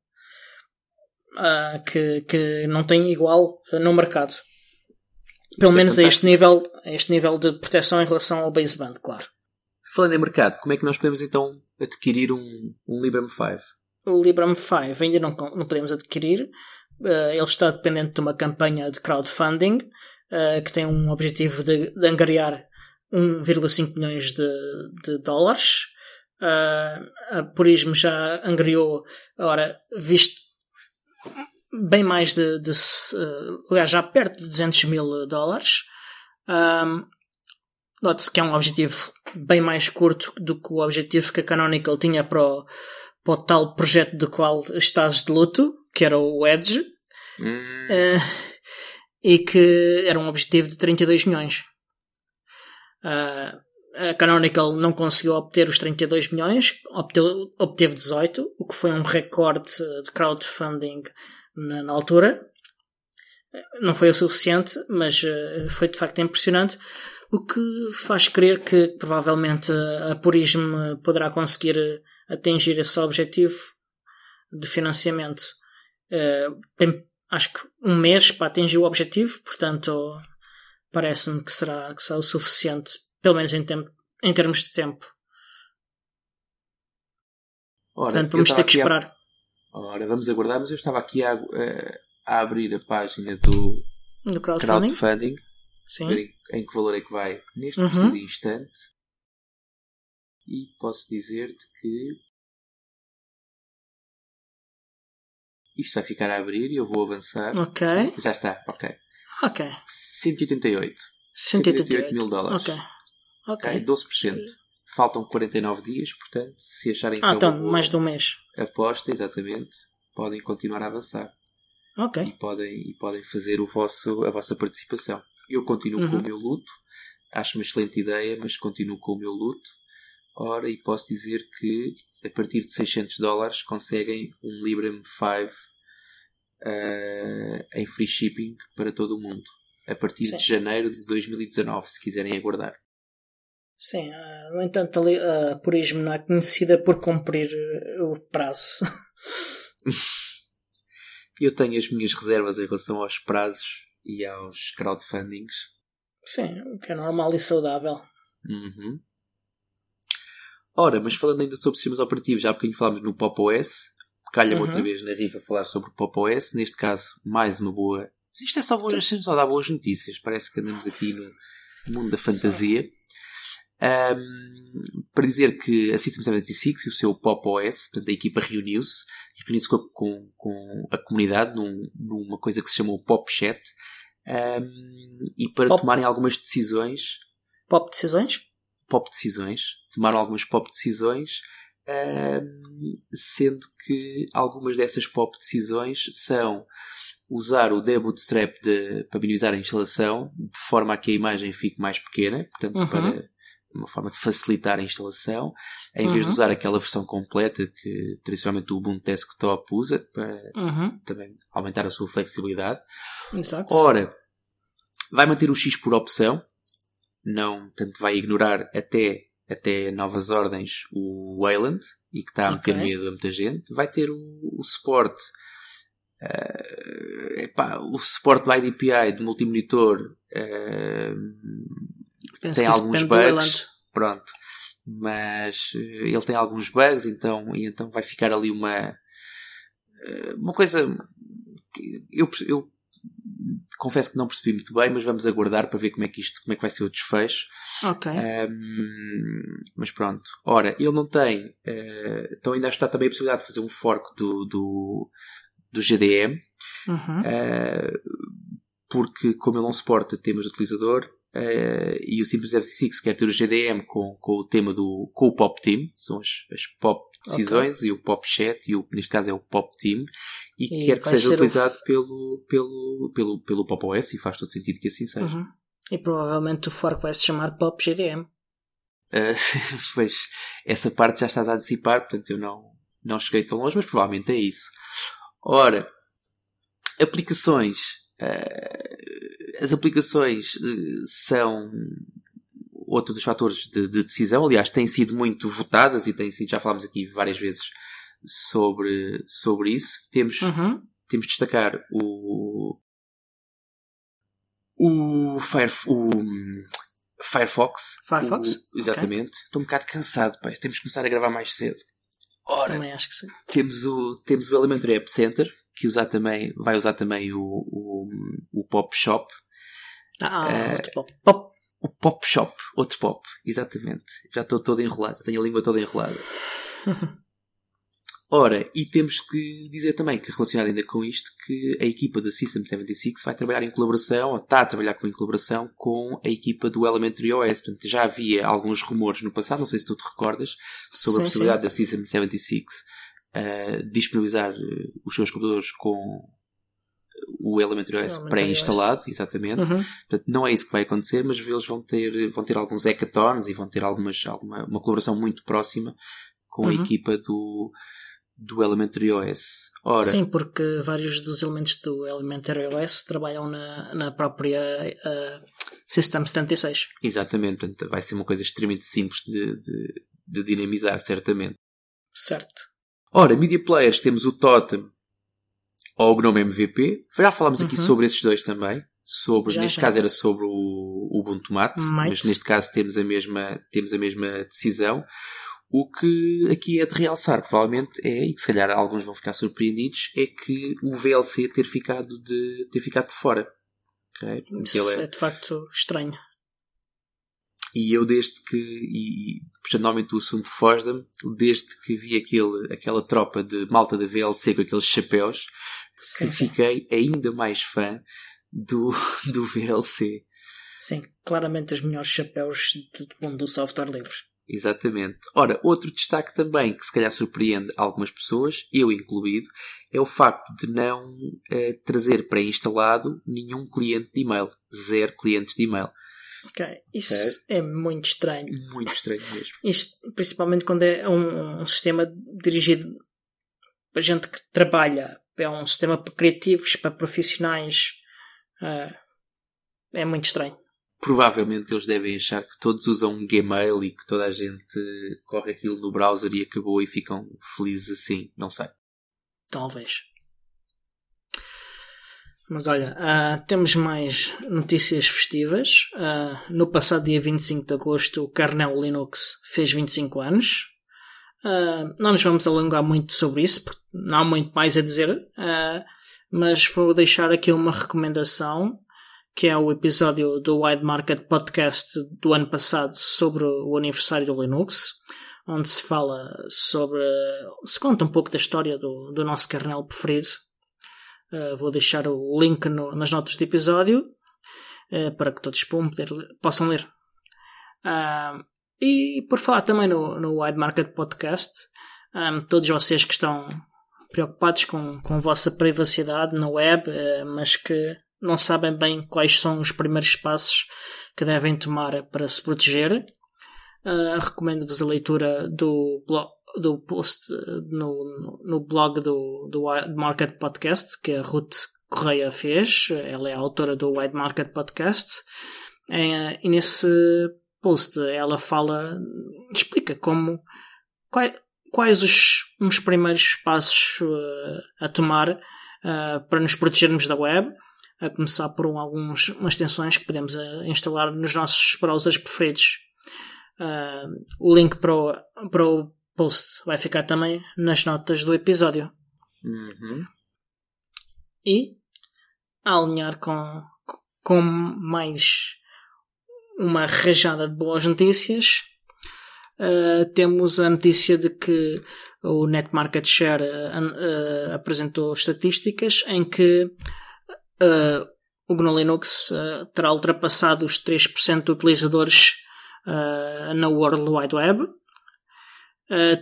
uh, que, que não tem igual no mercado. Pelo é menos a este nível, a este nível de proteção em relação ao baseband, claro. Falando em mercado, como é que nós podemos então adquirir um, um Librem 5? O Librem 5 ainda não, não podemos adquirir. Uh, ele está dependente de uma campanha de crowdfunding uh, que tem um objetivo de, de angariar 1,5 milhões de, de dólares. Uh, a Purismo já angariou, ora, visto bem mais de, de aliás, já perto de 200 mil dólares. Note-se que é um objetivo bem mais curto do que o objetivo que a Canonical tinha para o, para o tal projeto do qual estás de luto, que era o Edge, hum. uh, e que era um objetivo de 32 milhões. Uh, a Canonical não conseguiu obter os 32 milhões, obteve, obteve 18, o que foi um recorde de crowdfunding na, na altura. Não foi o suficiente, mas uh, foi de facto impressionante, o que faz crer que provavelmente a Purismo poderá conseguir atingir esse objetivo de financiamento. Uh, tem acho que um mês para atingir o objetivo, portanto parece-me que será, que será o suficiente, pelo menos em, tempo, em termos de tempo. Ora, portanto, vamos ter que esperar. A... Ora, vamos aguardar, mas eu estava aqui a, a abrir a página do, do crowdfunding, crowdfunding Sim. Em, que valor é que vai neste uhum. preciso instante. E posso dizer-te que Isto vai ficar a abrir e eu vou avançar. Ok. Já está, ok. Ok. 188. 188 mil dólares. Ok. Ok. okay 12%. Faltam 49 dias, portanto, se acharem que ah, é então, mais de um mês. Aposta, exatamente. Podem continuar a avançar. Ok. E podem, e podem fazer o vosso, a vossa participação. Eu continuo uhum. com o meu luto. Acho uma excelente ideia, mas continuo com o meu luto. Ora, e posso dizer que a partir de 600 dólares conseguem um Librem 5 uh, em free shipping para todo o mundo. A partir Sim. de janeiro de 2019, se quiserem aguardar. Sim, uh, no entanto, a, a Purismo não é conhecida por cumprir eh, o prazo. Eu tenho as minhas reservas em relação aos prazos e aos crowdfundings. Sim, o que é normal e saudável. Uhum. Ora, mas falando ainda sobre sistemas operativos, já há bocadinho falámos no Pop OS. Calha-me uhum. outra vez na rifa falar sobre o Pop OS. Neste caso, mais uma boa. Isto é só, boas, só dá boas notícias. Parece que andamos aqui no mundo da fantasia. Um, para dizer que a System 76 e o seu Pop OS, portanto, a equipa reuniu-se reuniu-se com, com, com, a comunidade num, numa coisa que se chamou Pop Chat um, e para pop. tomarem algumas decisões. Pop decisões? pop decisões, tomaram algumas pop decisões, sendo que algumas dessas pop decisões são usar o debootstrap de, para minimizar a instalação, de forma a que a imagem fique mais pequena, portanto, uhum. para uma forma de facilitar a instalação, em vez uhum. de usar aquela versão completa que tradicionalmente o Ubuntu Desktop usa, para uhum. também aumentar a sua flexibilidade. Exato. Ora, vai manter o X por opção, não, tanto vai ignorar até, até novas ordens o Wayland, e que está a meter okay. medo a muita gente, vai ter o, o suporte. Uh, epá, o suporte do IDPI do multimonitor uh, tem alguns bugs. Pronto. Mas uh, ele tem alguns bugs, então, e então vai ficar ali uma, uma coisa. Eu, eu confesso que não percebi muito bem, mas vamos aguardar para ver como é que isto, como é que vai ser o desfecho. Ok. Um, mas pronto. Ora, ele não tem, uh, então ainda está também a possibilidade de fazer um fork do, do, do GDM, uhum. uh, porque como ele não suporta temas de utilizador, Uh, e o Simples F6 quer ter o GDM com, com o tema do com o Pop Team, são as, as Pop decisões okay. e o Pop Chat, e o, neste caso é o Pop Team, e, e quer que seja utilizado o... pelo, pelo, pelo, pelo Pop OS e faz todo sentido que assim seja. Uhum. E provavelmente o fork vai se chamar Pop GDM. Uh, pois essa parte já estás a antecipar, portanto eu não, não cheguei tão longe, mas provavelmente é isso. Ora, aplicações. Uh, as aplicações uh, são outro dos fatores de, de, decisão. Aliás, têm sido muito votadas e têm sido, já falámos aqui várias vezes sobre, sobre isso. Temos, uhum. temos de destacar o, o, Fire, o Firefox. Firefox? O, exatamente. Okay. Estou um bocado cansado, pai. Temos que começar a gravar mais cedo. Ora, também acho que sim. Temos o, temos o Elementary App Center, que usar também, vai usar também o, o, o Pop Shop. Ah, uh, outro pop. pop. O Pop Shop, outro pop, exatamente. Já estou todo enrolado, tenho a língua toda enrolada. Ora, e temos que dizer também que, relacionado ainda com isto, que a equipa da System 76 vai trabalhar em colaboração, ou está a trabalhar com, em colaboração com a equipa do Elementary OS. Portanto, já havia alguns rumores no passado, não sei se tu te recordas, sobre sim, a possibilidade sim. da System 76 uh, disponibilizar uh, os seus computadores com o Elementary OS pré-instalado, exatamente. Uhum. Portanto, não é isso que vai acontecer, mas eles vão ter, vão ter alguns hackathons e vão ter algumas, alguma, uma colaboração muito próxima com uhum. a equipa do, do Elementary OS. Ora, Sim, porque vários dos elementos do Elementary OS trabalham na, na própria uh, System 76. Exatamente, portanto vai ser uma coisa extremamente simples de, de, de dinamizar, certamente. Certo. Ora, Media Players temos o Totem ou o Gnome MVP. Já falámos aqui uhum. sobre esses dois também. Sobre, já, neste já. caso era sobre o, o Ubuntu Mate, mas neste caso temos a mesma, temos a mesma decisão. O que aqui é de realçar, provavelmente, é, e que se calhar alguns vão ficar surpreendidos, é que o VLC ter ficado de, ter ficado de fora. Okay? Isso é... é de facto estranho. E eu desde que, e, puxando novamente o assunto Fosdam, desde que vi aquele, aquela tropa de malta da VLC com aqueles chapéus, sim, que sim. fiquei ainda mais fã do, do VLC. Sim, claramente os melhores chapéus do mundo do software livre. Exatamente. Ora, outro destaque também que se calhar surpreende algumas pessoas, eu incluído, é o facto de não eh, trazer pré-instalado nenhum cliente de e-mail. Zero clientes de e-mail. Ok, isso é muito estranho. Muito estranho mesmo. Isto, principalmente quando é um, um sistema dirigido para gente que trabalha, é um sistema para criativos, para profissionais. Uh, é muito estranho provavelmente eles devem achar que todos usam um Gmail e que toda a gente corre aquilo no browser e acabou e ficam felizes assim. Não sei. Talvez. Mas olha, uh, temos mais notícias festivas. Uh, no passado dia 25 de agosto, o kernel Linux fez 25 anos. Uh, não nos vamos alongar muito sobre isso, porque não há muito mais a dizer. mas vou deixar aqui uma recomendação que é o episódio do Wide Market Podcast do ano passado sobre o aniversário do Linux, onde se fala sobre. se conta um pouco da história do, do nosso kernel preferido. Uh, vou deixar o link no, nas notas do episódio uh, para que todos poder, possam ler. Uh, e por falar também no, no Wide Market Podcast, um, todos vocês que estão preocupados com, com a vossa privacidade na web, mas que não sabem bem quais são os primeiros passos que devem tomar para se proteger. Recomendo-vos a leitura do, blog, do post no, no blog do, do Wide Market Podcast que a Ruth Correia fez. Ela é a autora do Wide Market Podcast. É, e nesse post ela fala, explica como, quais, quais os, os primeiros passos uh, a tomar para nos protegermos da web a começar por um, algumas extensões que podemos instalar nos nossos browsers preferidos. O link para o, para o post vai ficar também nas notas do episódio. Uhum. E a alinhar com, com mais uma rajada de boas notícias, uh, temos a notícia de que o Net Market Share uh, apresentou estatísticas em que uh, o GNU Linux uh, terá ultrapassado os 3% de utilizadores uh, na World Wide Web,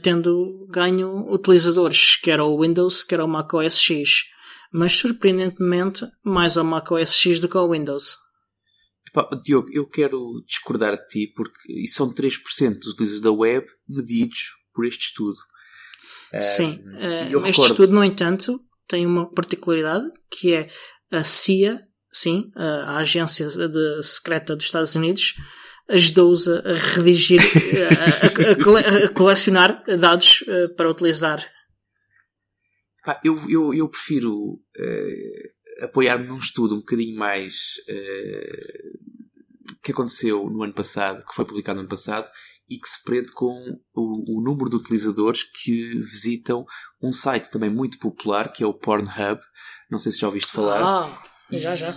tendo ganho utilizadores quer o Windows, quer o Mac OS X, mas surpreendentemente mais ao Mac OS X do que ao Windows. Epá, Diogo, eu quero discordar de ti porque são 3% dos utilizadores da web medidos por este estudo. Sim, uh, este estudo, no entanto, tem uma particularidade que é a CIA, sim, a, agência de, secreta dos Estados Unidos, ajudou-os a redigir, a, a, a, colecionar dados eh, para utilizar. eu, eu, eu prefiro uh, apoiar-me num estudo um bocadinho mais uh, que aconteceu no ano passado, que foi publicado no ano passado, e que se prende com o, o, número de utilizadores que visitam um site também muito popular, que é o Pornhub. Não sei se já ouviste falar. Ah, já, já.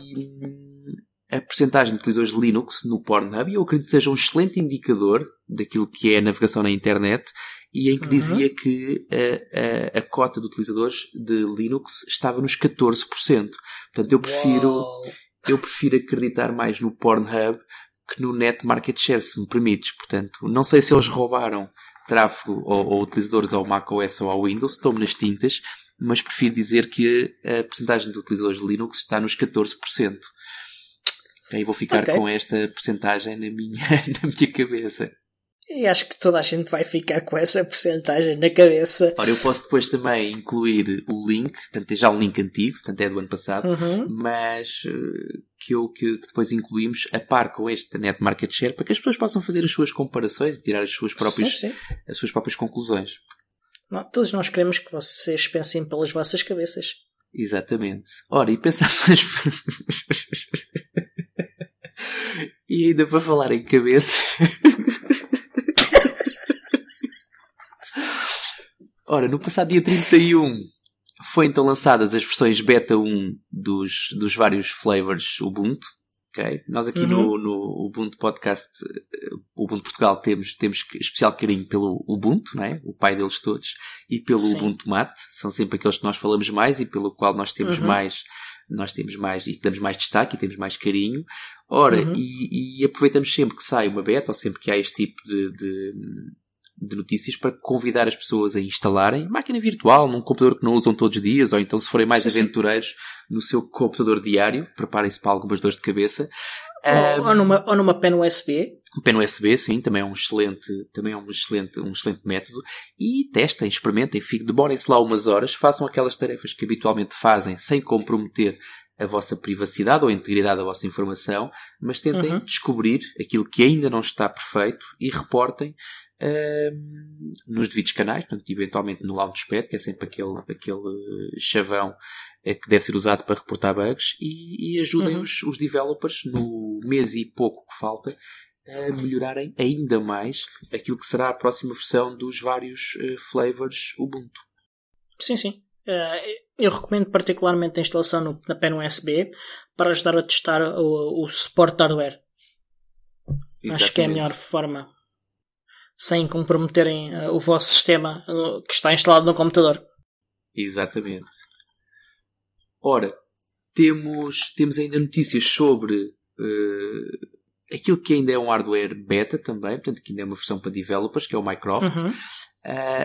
A percentagem de utilizadores de Linux no Pornhub, e eu acredito que seja um excelente indicador daquilo que é a navegação na internet, e em que uhum. dizia que a, a, a, cota de utilizadores de Linux estava nos 14%. Portanto, eu prefiro, eu prefiro acreditar mais no Pornhub que no Net Market Share, se me permites. Portanto, não sei se eles roubaram tráfego ou, ou utilizadores ao macOS ou ao Windows, estou-me nas tintas, mas prefiro dizer que a percentagem de utilizadores de Linux está nos 14%. Aí vou ficar okay. com esta percentagem na minha, na minha cabeça. E acho que toda a gente vai ficar com essa porcentagem na cabeça. Ora, eu posso depois também incluir o link, portanto é já um link antigo, portanto é do ano passado, uhum. mas uh, que, eu, que, que, depois incluímos a par com este Net Market Share para que as pessoas possam fazer as suas comparações e tirar as suas próprias, sim, sim. As suas próprias conclusões. Não, todos nós queremos que vocês pensem pelas vossas cabeças. Exatamente. Ora, e pensamos. e ainda para falar em cabeça. Ora, no passado dia 31 foi então lançadas as versões beta 1 dos, dos vários flavors Ubuntu. Okay? Nós aqui uhum. no, no Ubuntu Podcast, uh, Ubuntu Portugal, temos, temos especial carinho pelo Ubuntu, não é? o pai deles todos, e pelo Sim. Ubuntu Mate. São sempre aqueles que nós falamos mais e pelo qual nós temos uhum. mais nós temos mais e damos mais destaque e temos mais carinho. Ora, uhum. e, e, aproveitamos sempre que sai uma beta, ou sempre que há este tipo de, de, de notícias para convidar as pessoas a instalarem máquina virtual num computador que não usam todos os dias, ou então se forem mais sim, aventureiros sim. no seu computador diário, preparem-se para algumas dores de cabeça. Ou, um, ou, numa, ou numa pen USB. Pen USB, sim, também é um excelente, também é um excelente, um excelente método. E testem, experimentem, demorem-se lá umas horas, façam aquelas tarefas que habitualmente fazem sem comprometer a vossa privacidade ou a integridade da vossa informação, mas tentem uhum. descobrir aquilo que ainda não está perfeito e reportem nos devidos canais, portanto, eventualmente no Launchpad, que é sempre aquele, aquele chavão é, que deve ser usado para reportar bugs, e, e ajudem uhum. os, os developers no mês e pouco que falta a melhorarem ainda mais aquilo que será a próxima versão dos vários uh, flavors Ubuntu. Sim, sim. Uh, eu recomendo particularmente a instalação no, na pen USB para ajudar a testar o, o suporte hardware. Exatamente. Acho que é a melhor forma sem comprometerem uh, o vosso sistema uh, que está instalado no computador. Exatamente. Ora, temos, temos ainda notícias sobre uh, aquilo que ainda é um hardware beta também, portanto, que ainda é uma versão para developers, que é o Minecraft, uhum.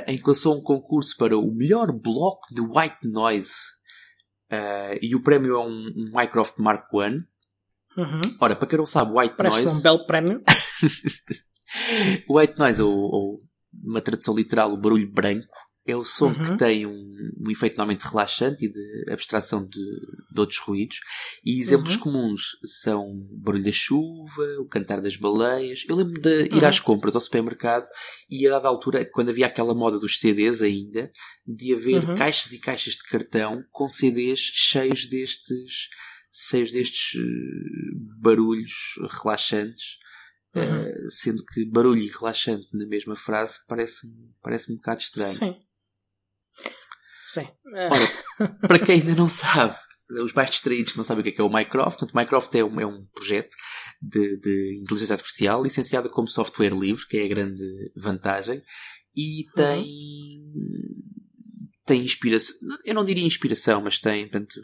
Em que lançou um concurso para o melhor bloco de white noise. e o prémio é um, um Minecraft Mark I. Uhum. Ora, para quem não sabe, white Parece noise. Parece um belo prémio. White noise, ou, ou uma tradução literal, o barulho branco, é o som uhum. que tem um, um, efeito normalmente relaxante e de abstração de, de outros ruídos. E exemplos uhum. comuns são o barulho da chuva, o cantar das baleias. Eu lembro de ir uhum. às compras ao supermercado e a dada altura, quando havia aquela moda dos CDs ainda, de haver uhum. caixas e caixas de cartão com CDs cheios destes, cheios destes uh, barulhos relaxantes Uhum. Uh, sendo que barulho e relaxante na mesma frase parece-me parece um bocado estranho. Sim. Sim. Ora, para quem ainda não sabe, os mais distraídos que não sabem o que é, que é o Minecraft, portanto, Minecraft é um, é um projeto de, de, inteligência artificial licenciado como software livre, que é a grande vantagem, e uhum. tem. Uhum. tem inspiração. Eu não diria inspiração, mas tem, portanto,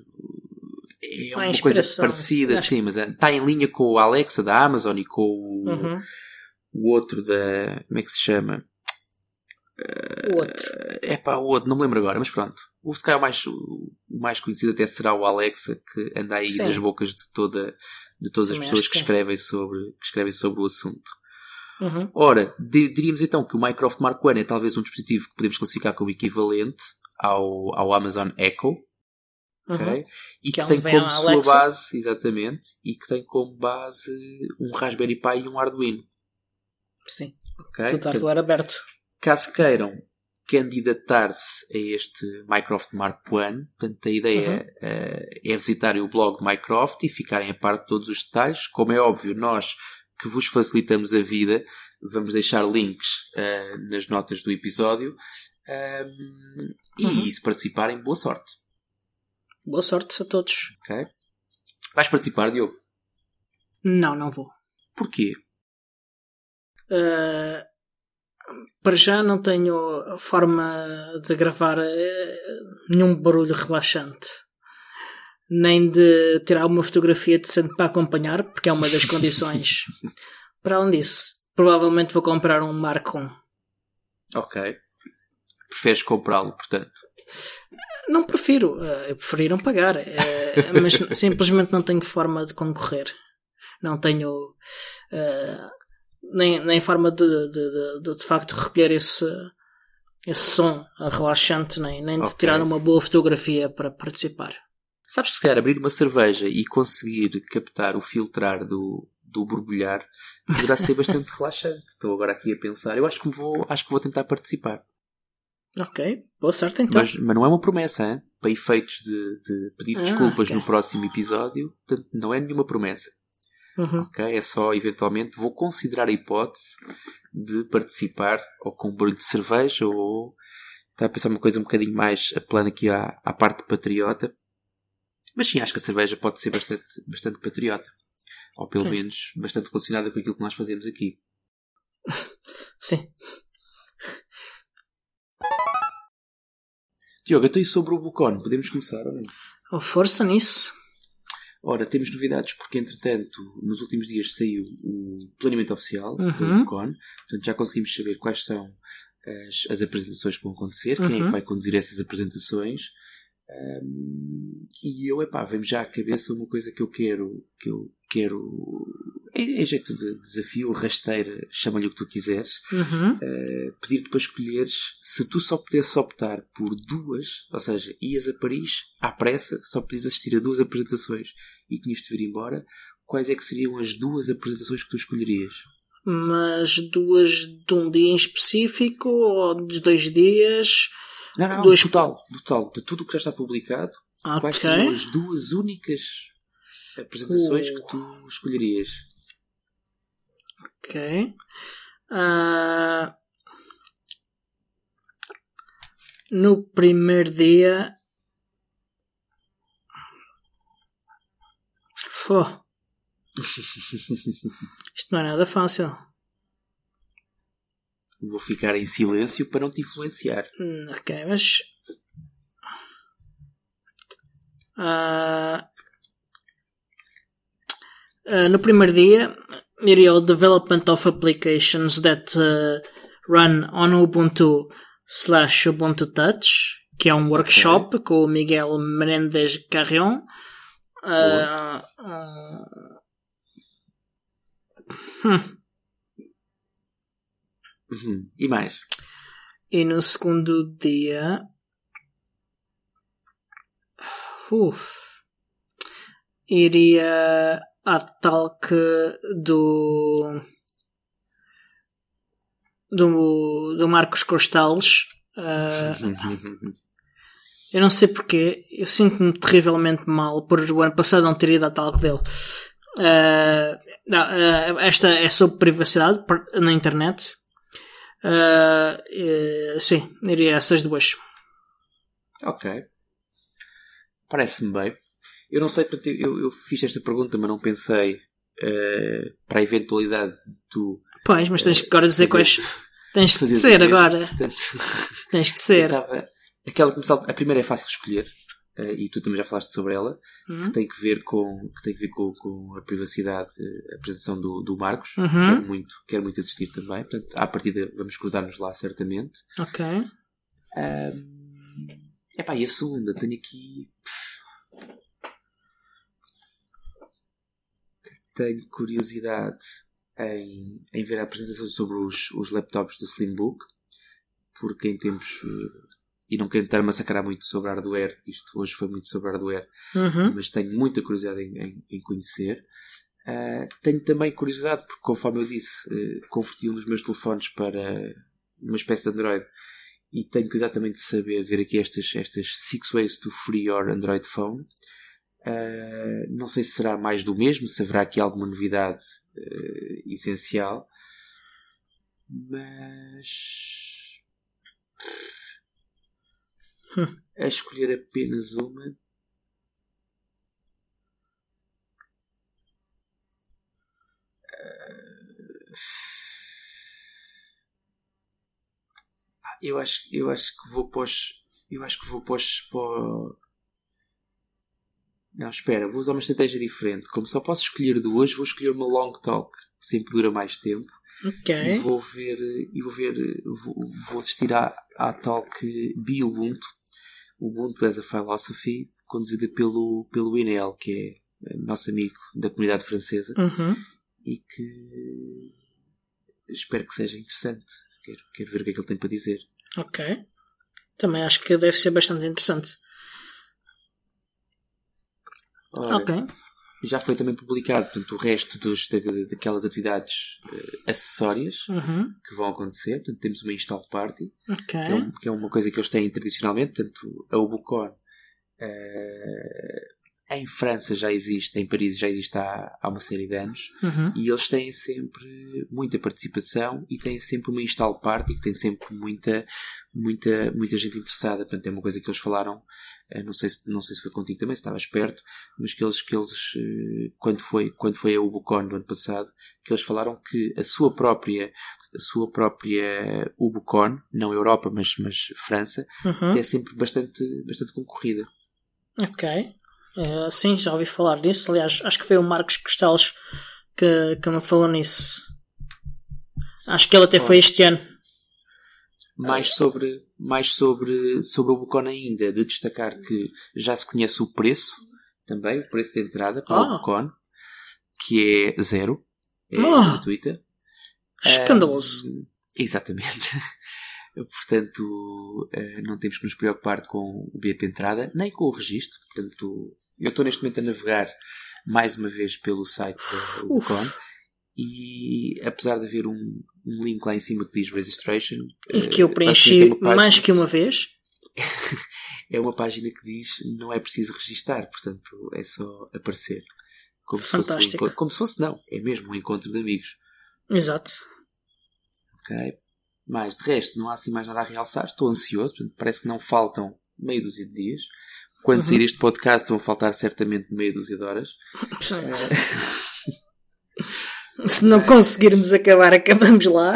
é uma coisa parecida, Acho... sim, mas está é, em linha com o Alexa da Amazon e com o, uhum. o outro da. Como é que se chama? O outro. É pá, o outro, não me lembro agora, mas pronto. O o mais, o mais conhecido até será o Alexa, que anda aí sim. nas bocas de, toda, de todas Também as pessoas que, que escrevem, sobre, que escrevem sobre o assunto. Uhum. Ora, diríamos então que o Microsoft Mark I é talvez um dispositivo que podemos classificar como equivalente ao, ao Amazon Echo, Uhum. E que, que tem como sua Alexa. base, exatamente, e que tem como base um Raspberry Pi e um Arduino. Sim. Okay? Tudo hardware aberto. Caso queiram candidatar-se a este Minecraft Mark I, portanto a ideia uhum. é, é visitarem o blog de Minecraft e ficarem a par de todos os detalhes. Como é óbvio, nós que vos facilitamos a vida. Vamos deixar links uh, nas notas do episódio. Um, e uhum. se participarem, boa sorte. Boa sorte a todos. Ok. Vais participar, Diogo? Não, não vou. Porquê? Uh, para já não tenho forma de gravar uh, nenhum barulho relaxante. Nem de tirar uma fotografia decente para acompanhar, porque é uma das condições. para além disso, provavelmente vou comprar um Mark 1. Ok. Preferes comprá-lo, portanto? Não prefiro. Uh, eu preferi não pagar. Uh, mas simplesmente não tenho forma de concorrer. Não tenho. Uh, nem, nem forma de de, de, de, facto recolher esse, esse som relaxante, nem, nem de tirar uma boa fotografia para participar. Sabes que se calhar abrir uma cerveja e conseguir captar o filtrar do, do borbulhar poderá ser bastante relaxante. Estou agora aqui a pensar. Eu acho que vou, acho que vou tentar participar. Ok, boa sorte então. Mas, mas não é uma promessa, hein? para efeitos de, de pedir ah, desculpas okay. no próximo episódio. Portanto, não é nenhuma promessa. Uhum. Okay? É só, eventualmente, vou considerar a hipótese de participar ou com um barulho de cerveja ou está a pensar uma coisa um bocadinho mais a plano aqui à, à parte patriota. Mas sim, acho que a cerveja pode ser bastante, bastante patriota. Ou pelo okay. menos bastante relacionada com aquilo que nós fazemos aqui. sim. Diogo, então e sobre o Bucon? Podemos começar ou não? Oh, força nisso. Ora, temos novidades porque, entretanto, nos últimos dias saiu o planeamento oficial uhum. do Bucon. Portanto, já conseguimos saber quais são as, as apresentações que vão acontecer, uhum. quem é que uhum. vai conduzir essas apresentações. Um, e eu, epá, vem-me já à cabeça uma coisa que eu quero, que eu quero em, em jeito de desafio, rasteira, chama-lhe o que tu quiseres, uhum. uh, pedir-te para escolheres se tu só pudesses optar por duas, ou seja, ias a Paris à pressa, só podias assistir a duas apresentações e tinhas de vir embora, quais é que seriam as duas apresentações que tu escolherias? Mas duas de um dia em específico ou dos dois dias? Não, não, não dois... total, total, de tudo o que já está publicado, okay. quais seriam as duas únicas apresentações uh. que tu escolherias? Ok. Uh, no primeiro dia. Fô. Isto não é nada fácil. Vou ficar em silêncio para não te influenciar. Hum, ok, mas. Uh, uh, no primeiro dia iria ao Development of Applications that uh, Run on Ubuntu slash Ubuntu Touch, que é um workshop okay. com o Miguel Menendez Carrion. Uh, hum. Uhum. E mais? E no segundo dia. Uf, iria à talk do. do, do Marcos Costales. Uh, eu não sei porquê, eu sinto-me terrivelmente mal por o ano passado não ter ido à talk dele. Uh, não, uh, esta é sobre privacidade na internet. Uh, sim, iria essas duas. Ok. Parece-me bem. Eu não sei, portanto, eu, eu fiz esta pergunta, mas não pensei uh, para a eventualidade de tu. Pois, mas tens que agora dizer quais. Tens de ser agora. Portanto, tens de ser. Aquela que a primeira é fácil de escolher. Uh, e tu também já falaste sobre ela, uhum. que tem que ver com, que tem que ver com, com a privacidade, a apresentação do, do Marcos. Uhum. Quero, muito, quero muito assistir também. Portanto, à partida vamos cruzar-nos lá certamente. Ok. Um, epá, e a segunda? Tenho aqui. tenho curiosidade em, em ver a apresentação sobre os, os laptops do Slimbook, porque em tempos. Eh, e não quero estar a massacrar muito sobre hardware, isto hoje foi muito sobre hardware, uhum. mas tenho muita curiosidade em, em, em conhecer. Uh, tenho também curiosidade, porque conforme eu disse, uh, converti um dos meus telefones para uma espécie de Android e tenho curiosidade também de saber, ver aqui estas, estas six ways to free your Android phone. Uh, não sei se será mais do mesmo, se haverá aqui alguma novidade uh, essencial. Mas. A escolher apenas uma. Eu acho, eu acho que vou pós. Eu acho que vou pós. Não, espera, vou usar uma estratégia diferente. Como só posso escolher duas, vou escolher uma long talk, que sempre dura mais tempo. Ok. E vou ver, e vou ver, vou, vou assistir à, à talk Be Ubuntu, as a Philosophy, conduzida pelo, pelo Inel, que é nosso amigo da comunidade francesa, Uhum. e que espero que seja interessante. Quero, quero ver o que é que ele tem para dizer. Ok. Também acho que deve ser bastante interessante. Ora, Ok. Já foi também publicado portanto, o resto dos, da, daquelas atividades eh, acessórias Uhum. que vão acontecer. Portanto, temos uma install party, Ok. que é, um- que é uma coisa que eles têm tradicionalmente. Portanto, a Ubucon eh, em França já existe, em Paris já existe há, há uma série de anos. Uhum. E eles têm sempre muita participação e têm sempre uma install party que tem sempre muita, muita, muita gente interessada. Portanto, é uma coisa que eles falaram, eh, não sei se, não sei se foi contigo também, se estavas perto, mas que eles, que eles eh, quando, foi, quando foi a Ubucon do ano passado, que eles falaram que a sua própria, a sua própria Ubucon, não Europa, mas, mas França, Uhum. é sempre bastante, bastante concorrida. Ok. Eh, sim, já ouvi falar disso. Aliás, acho que foi o Marcos Costelos que, que me falou nisso. Acho que ele até foi este ano. Mais sobre, mais sobre, sobre o Bucon ainda, de destacar que já se conhece o preço, também, o preço de entrada para Ah. o Bucon, que é zero, é Ah. gratuita. Escandaloso. Ahm, exatamente. Portanto, eh, não temos que nos preocupar com o bilhete de entrada, nem com o registro. Portanto, eu estou neste momento a navegar mais uma vez pelo site da Uf. Bucon e apesar de haver um, um link lá em cima que diz registration, E que eu eh, preenchi é página- mais que uma vez. é uma página que diz não é preciso registar, portanto é só aparecer. Como se fosse um Fantástico. Como se fosse, não, é mesmo um encontro de amigos. Exato. Ok? Mas de resto, não há assim mais nada a realçar. Estou ansioso, portanto, parece que não faltam meia dúzia de dias. Quando Uhum. sair este podcast, vão faltar certamente meia dúzia de horas. Se não conseguirmos acabar, acabamos lá.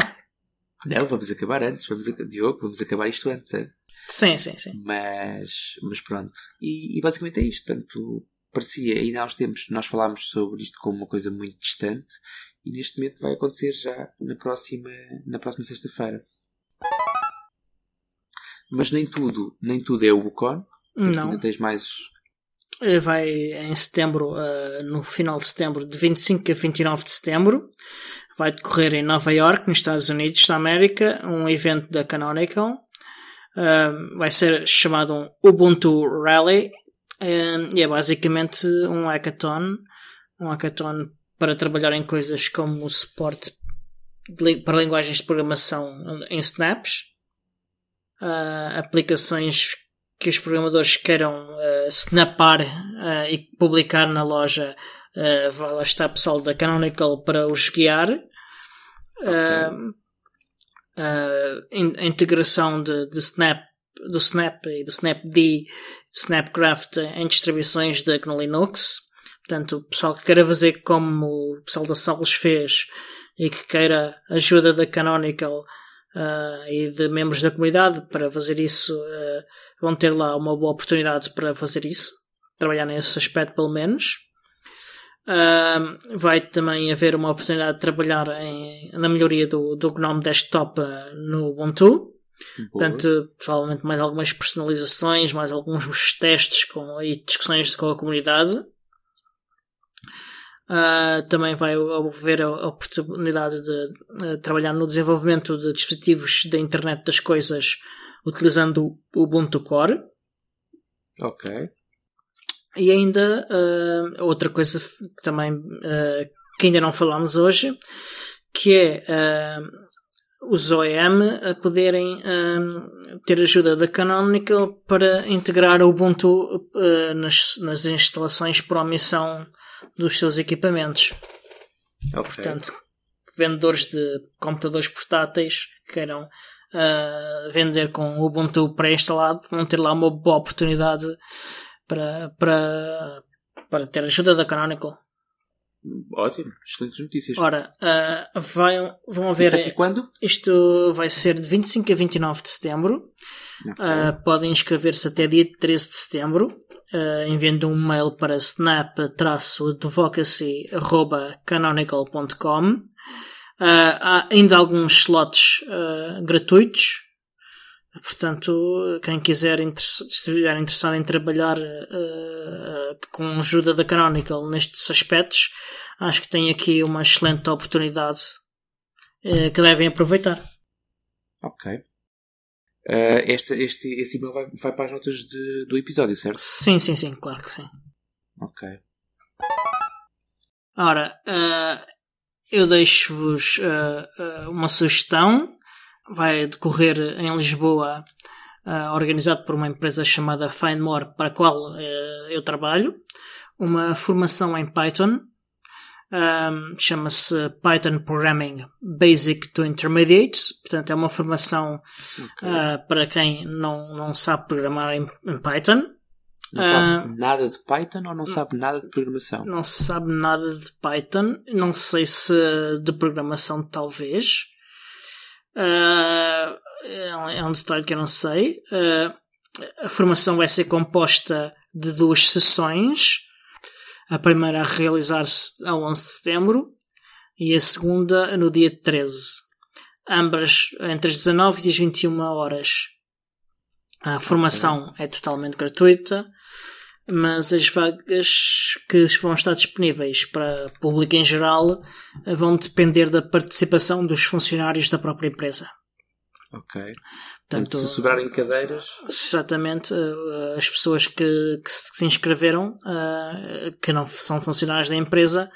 Não, vamos acabar antes. Vamos ac- Diogo, vamos acabar isto antes. é? Sim, sim, sim. Mas, mas pronto. E, e basicamente é isto. Portanto, parecia, ainda há uns tempos, nós falámos sobre isto como uma coisa muito distante. E neste momento vai acontecer já na próxima, na próxima sexta-feira. Mas nem tudo, nem tudo é o Bucon. Não. Ainda tens mais. Eh, Vai em setembro, eh, no final de setembro, de 25 a 29 de setembro. Vai decorrer em Nova York, nos Estados Unidos da América, um evento da Canonical. Eh, vai ser chamado um Ubuntu Rally. eh, E é basicamente um hackathon. Um hackathon para trabalhar em coisas como o suporte para linguagens de programação em snaps. ah, aplicações que os programadores queiram ah, snapar ah, e publicar na loja, ah, vai lá estar pessoal da Canonical para os guiar. In- a integração de, de Snap, do Snap e do Snapd, Snapcraft em distribuições da GNU Linux. Portanto, o pessoal que queira fazer como o pessoal da Solos fez e que queira ajuda da Canonical ah, e de membros da comunidade para fazer isso, ah, vão ter lá uma boa oportunidade para fazer isso, trabalhar nesse aspecto pelo menos. Ah, vai também haver uma oportunidade de trabalhar em- na melhoria do, do GNOME Desktop no Ubuntu. Boa. Portanto, provavelmente mais algumas personalizações, mais alguns testes com, e discussões com a comunidade. Ah, também vai haver a a oportunidade de ah, trabalhar no desenvolvimento de dispositivos da internet das coisas utilizando o Ubuntu Core. Ok. E ainda ah, outra coisa que também que ainda não falámos hoje, que é os OEM a poderem ah, ter ajuda da Canonical para integrar o Ubuntu ah, nas, nas instalações por omissão dos seus equipamentos. Ok. Portanto, vendedores de computadores portáteis que queiram uh, vender com o Ubuntu pré-instalado vão ter lá uma boa oportunidade para, para, para ter ajuda da Canonical. Ótimo, excelentes notícias. Ora, uh, vai, vão Isso haver. ser quando? Isto vai ser de 25 a 29 de setembro. Ok. Uh, podem inscrever-se até dia 13 de setembro, uh, enviando um mail para snap-advocacy.canonical.com. Uh, há ainda alguns slots uh, gratuitos. Portanto, quem quiser estiver interessado em trabalhar com ajuda da Canonical nestes aspectos, acho que tem aqui uma excelente oportunidade que devem aproveitar. Ok. Eh, este, este, esse e-mail vai, vai para as notas de- do episódio, certo? Sim, sim, sim, claro que sim. Ok. Ora, eh, eu deixo-vos eh, uma sugestão. Vai decorrer em Lisboa, organizado por uma empresa chamada Findmore, para a qual eu trabalho. Uma formação em Python. Ahm, Chama-se Python Programming Basic to Intermediate. Portanto, é uma formação Ok. ah, para quem não, não sabe programar em, em Python. Não Ah. sabe nada de Python ou não sabe nada de programação? não se sabe nada de Python, não sei se de programação talvez. Ah, é, um, um detalhe que eu não sei. Ah, a formação vai ser composta de duas sessões. A primeira a realizar-se a 11 de setembro e a segunda no dia 13. Ambas entre as 19 e as 21 horas. A formação é totalmente gratuita mas as vagas que vão estar disponíveis para público em geral vão depender da participação dos funcionários da própria empresa. Ok. Portanto, se sobrarem cadeiras, Exatamente, eh, as pessoas que, que se inscreveram, eh, que não são funcionários da empresa,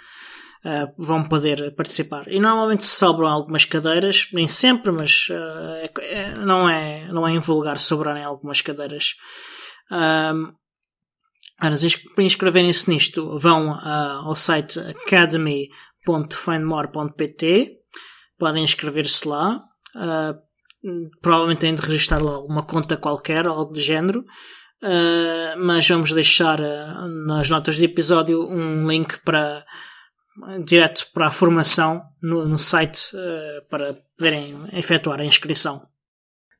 eh, vão poder participar. E normalmente sobram algumas cadeiras, nem sempre, mas é- é- não, é, não é invulgar sobrarem algumas cadeiras. Para inscreverem-se nisto, vão ao site academy.findmore.pt, podem inscrever-se lá. Provavelmente têm de registrar lá uma conta qualquer, algo do género. Ah, mas vamos deixar ah, nas notas do episódio um link para direto para a formação no, no site ah, para poderem efetuar a inscrição.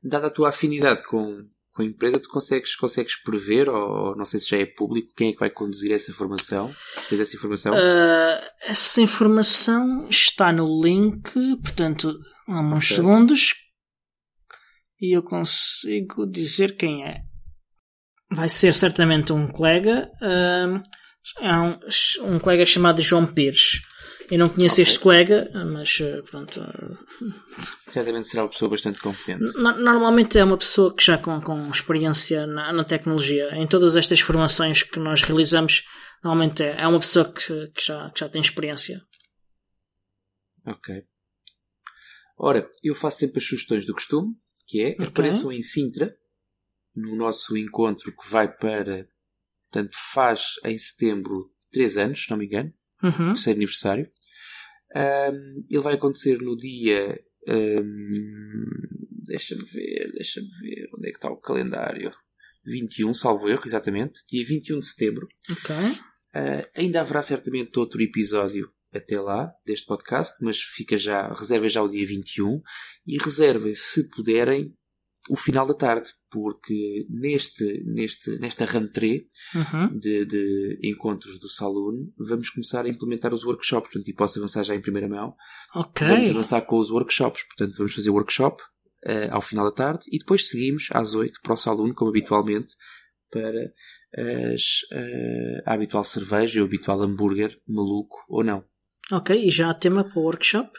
dada a tua afinidade com, com a empresa, tu consegues, consegues prever, ou não sei se já é público, quem é que vai conduzir essa formação? Tens essa informação? Essa informação está no link, portanto, há uns Ok. segundos e eu consigo dizer quem é. Vai ser certamente um colega, ah, é um, um colega chamado João Pires. Eu não conheço Ok. este colega, mas ah, pronto. ah, Certamente será uma pessoa bastante competente. no- Normalmente é uma pessoa que já com, com experiência na, na tecnologia. Em todas estas formações que nós realizamos, normalmente é, é uma pessoa que, que já, que já tem experiência. Ok. Ora, eu faço sempre as sugestões do costume, que é Ok. apareçam em Sintra, no nosso encontro que vai para. Portanto, faz em setembro 3 anos, se não me engano, Uhum. terceiro aniversário. Ahm, ele vai acontecer no dia. ahm, deixa-me ver, deixa-me ver. Onde é que está o calendário? 21, salvo erro, exatamente. Dia 21 de setembro. Ok. Uh, ainda haverá certamente outro episódio até lá deste podcast, mas fica já, reservem já o dia 21 e reservem, se puderem, o final da tarde, porque neste, neste, nesta rentrée Uhum. de, de encontros do Saloon, vamos começar a implementar os workshops, portanto, e posso avançar já em primeira mão. Ok. Vamos avançar com os workshops, portanto, vamos fazer workshop uh, ao final da tarde e depois seguimos às 8 para o Saloon, como habitualmente, para as, uh, a habitual cerveja, o habitual hambúrguer, maluco ou não. Ok. E já há tema para o workshop?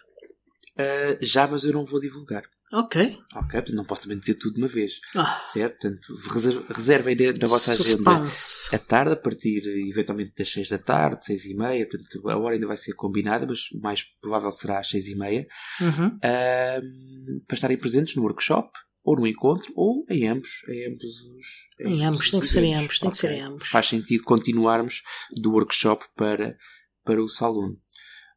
Uh, já, mas eu não vou divulgar. Ok. Ok? Portanto, não posso também dizer tudo de uma vez. Ah, Certo? Portanto, reser- reservem na, na vossa agenda a tarde, a partir eventualmente das 6 da tarde, 6 e meia. Portanto, a hora ainda vai ser combinada, mas o mais provável será às 6 e meia. Uhum. ahm, para estarem presentes no workshop, ou no encontro, ou em ambos. Em ambos os. Em ambos, os tem que ser em ambos, tem que ser em ambos. Faz sentido continuarmos do workshop para, para o salão.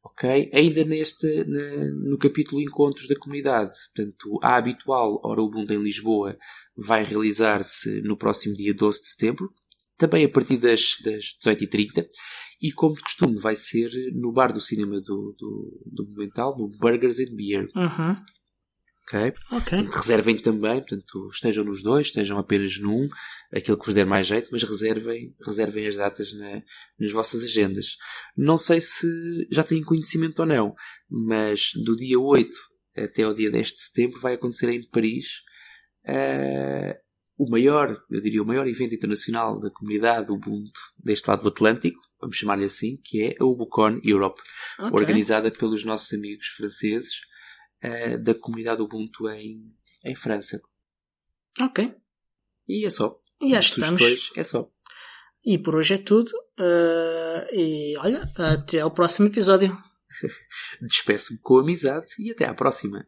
Ok? Ainda neste, na, no capítulo Encontros da Comunidade, portanto, a habitual Hora Ubuntu em Lisboa vai realizar-se no próximo dia 12 de setembro, também a partir das, das 18h30, e como de costume vai ser no bar do cinema do, do, do Monumental, no Burgers and Beer. Uhum. Ok? Portanto, reservem também, portanto, estejam nos dois, estejam apenas num, aquilo que vos der mais jeito, mas reservem, reservem as datas na, nas vossas agendas. Não sei se já têm conhecimento ou não, mas do dia 8 até ao dia 10 de setembro vai acontecer em Paris uh, o maior, eu diria, o maior evento internacional da comunidade Ubuntu deste lado do Atlântico, vamos chamar-lhe assim, que é a Ubucon Europe, Ok. organizada pelos nossos amigos franceses eh, da comunidade Ubuntu em, em França. Ok. E é só. E acho que estamos. É só. E por hoje é tudo. Uh, e olha, até ao próximo episódio. Despeço-me com amizade e até à próxima.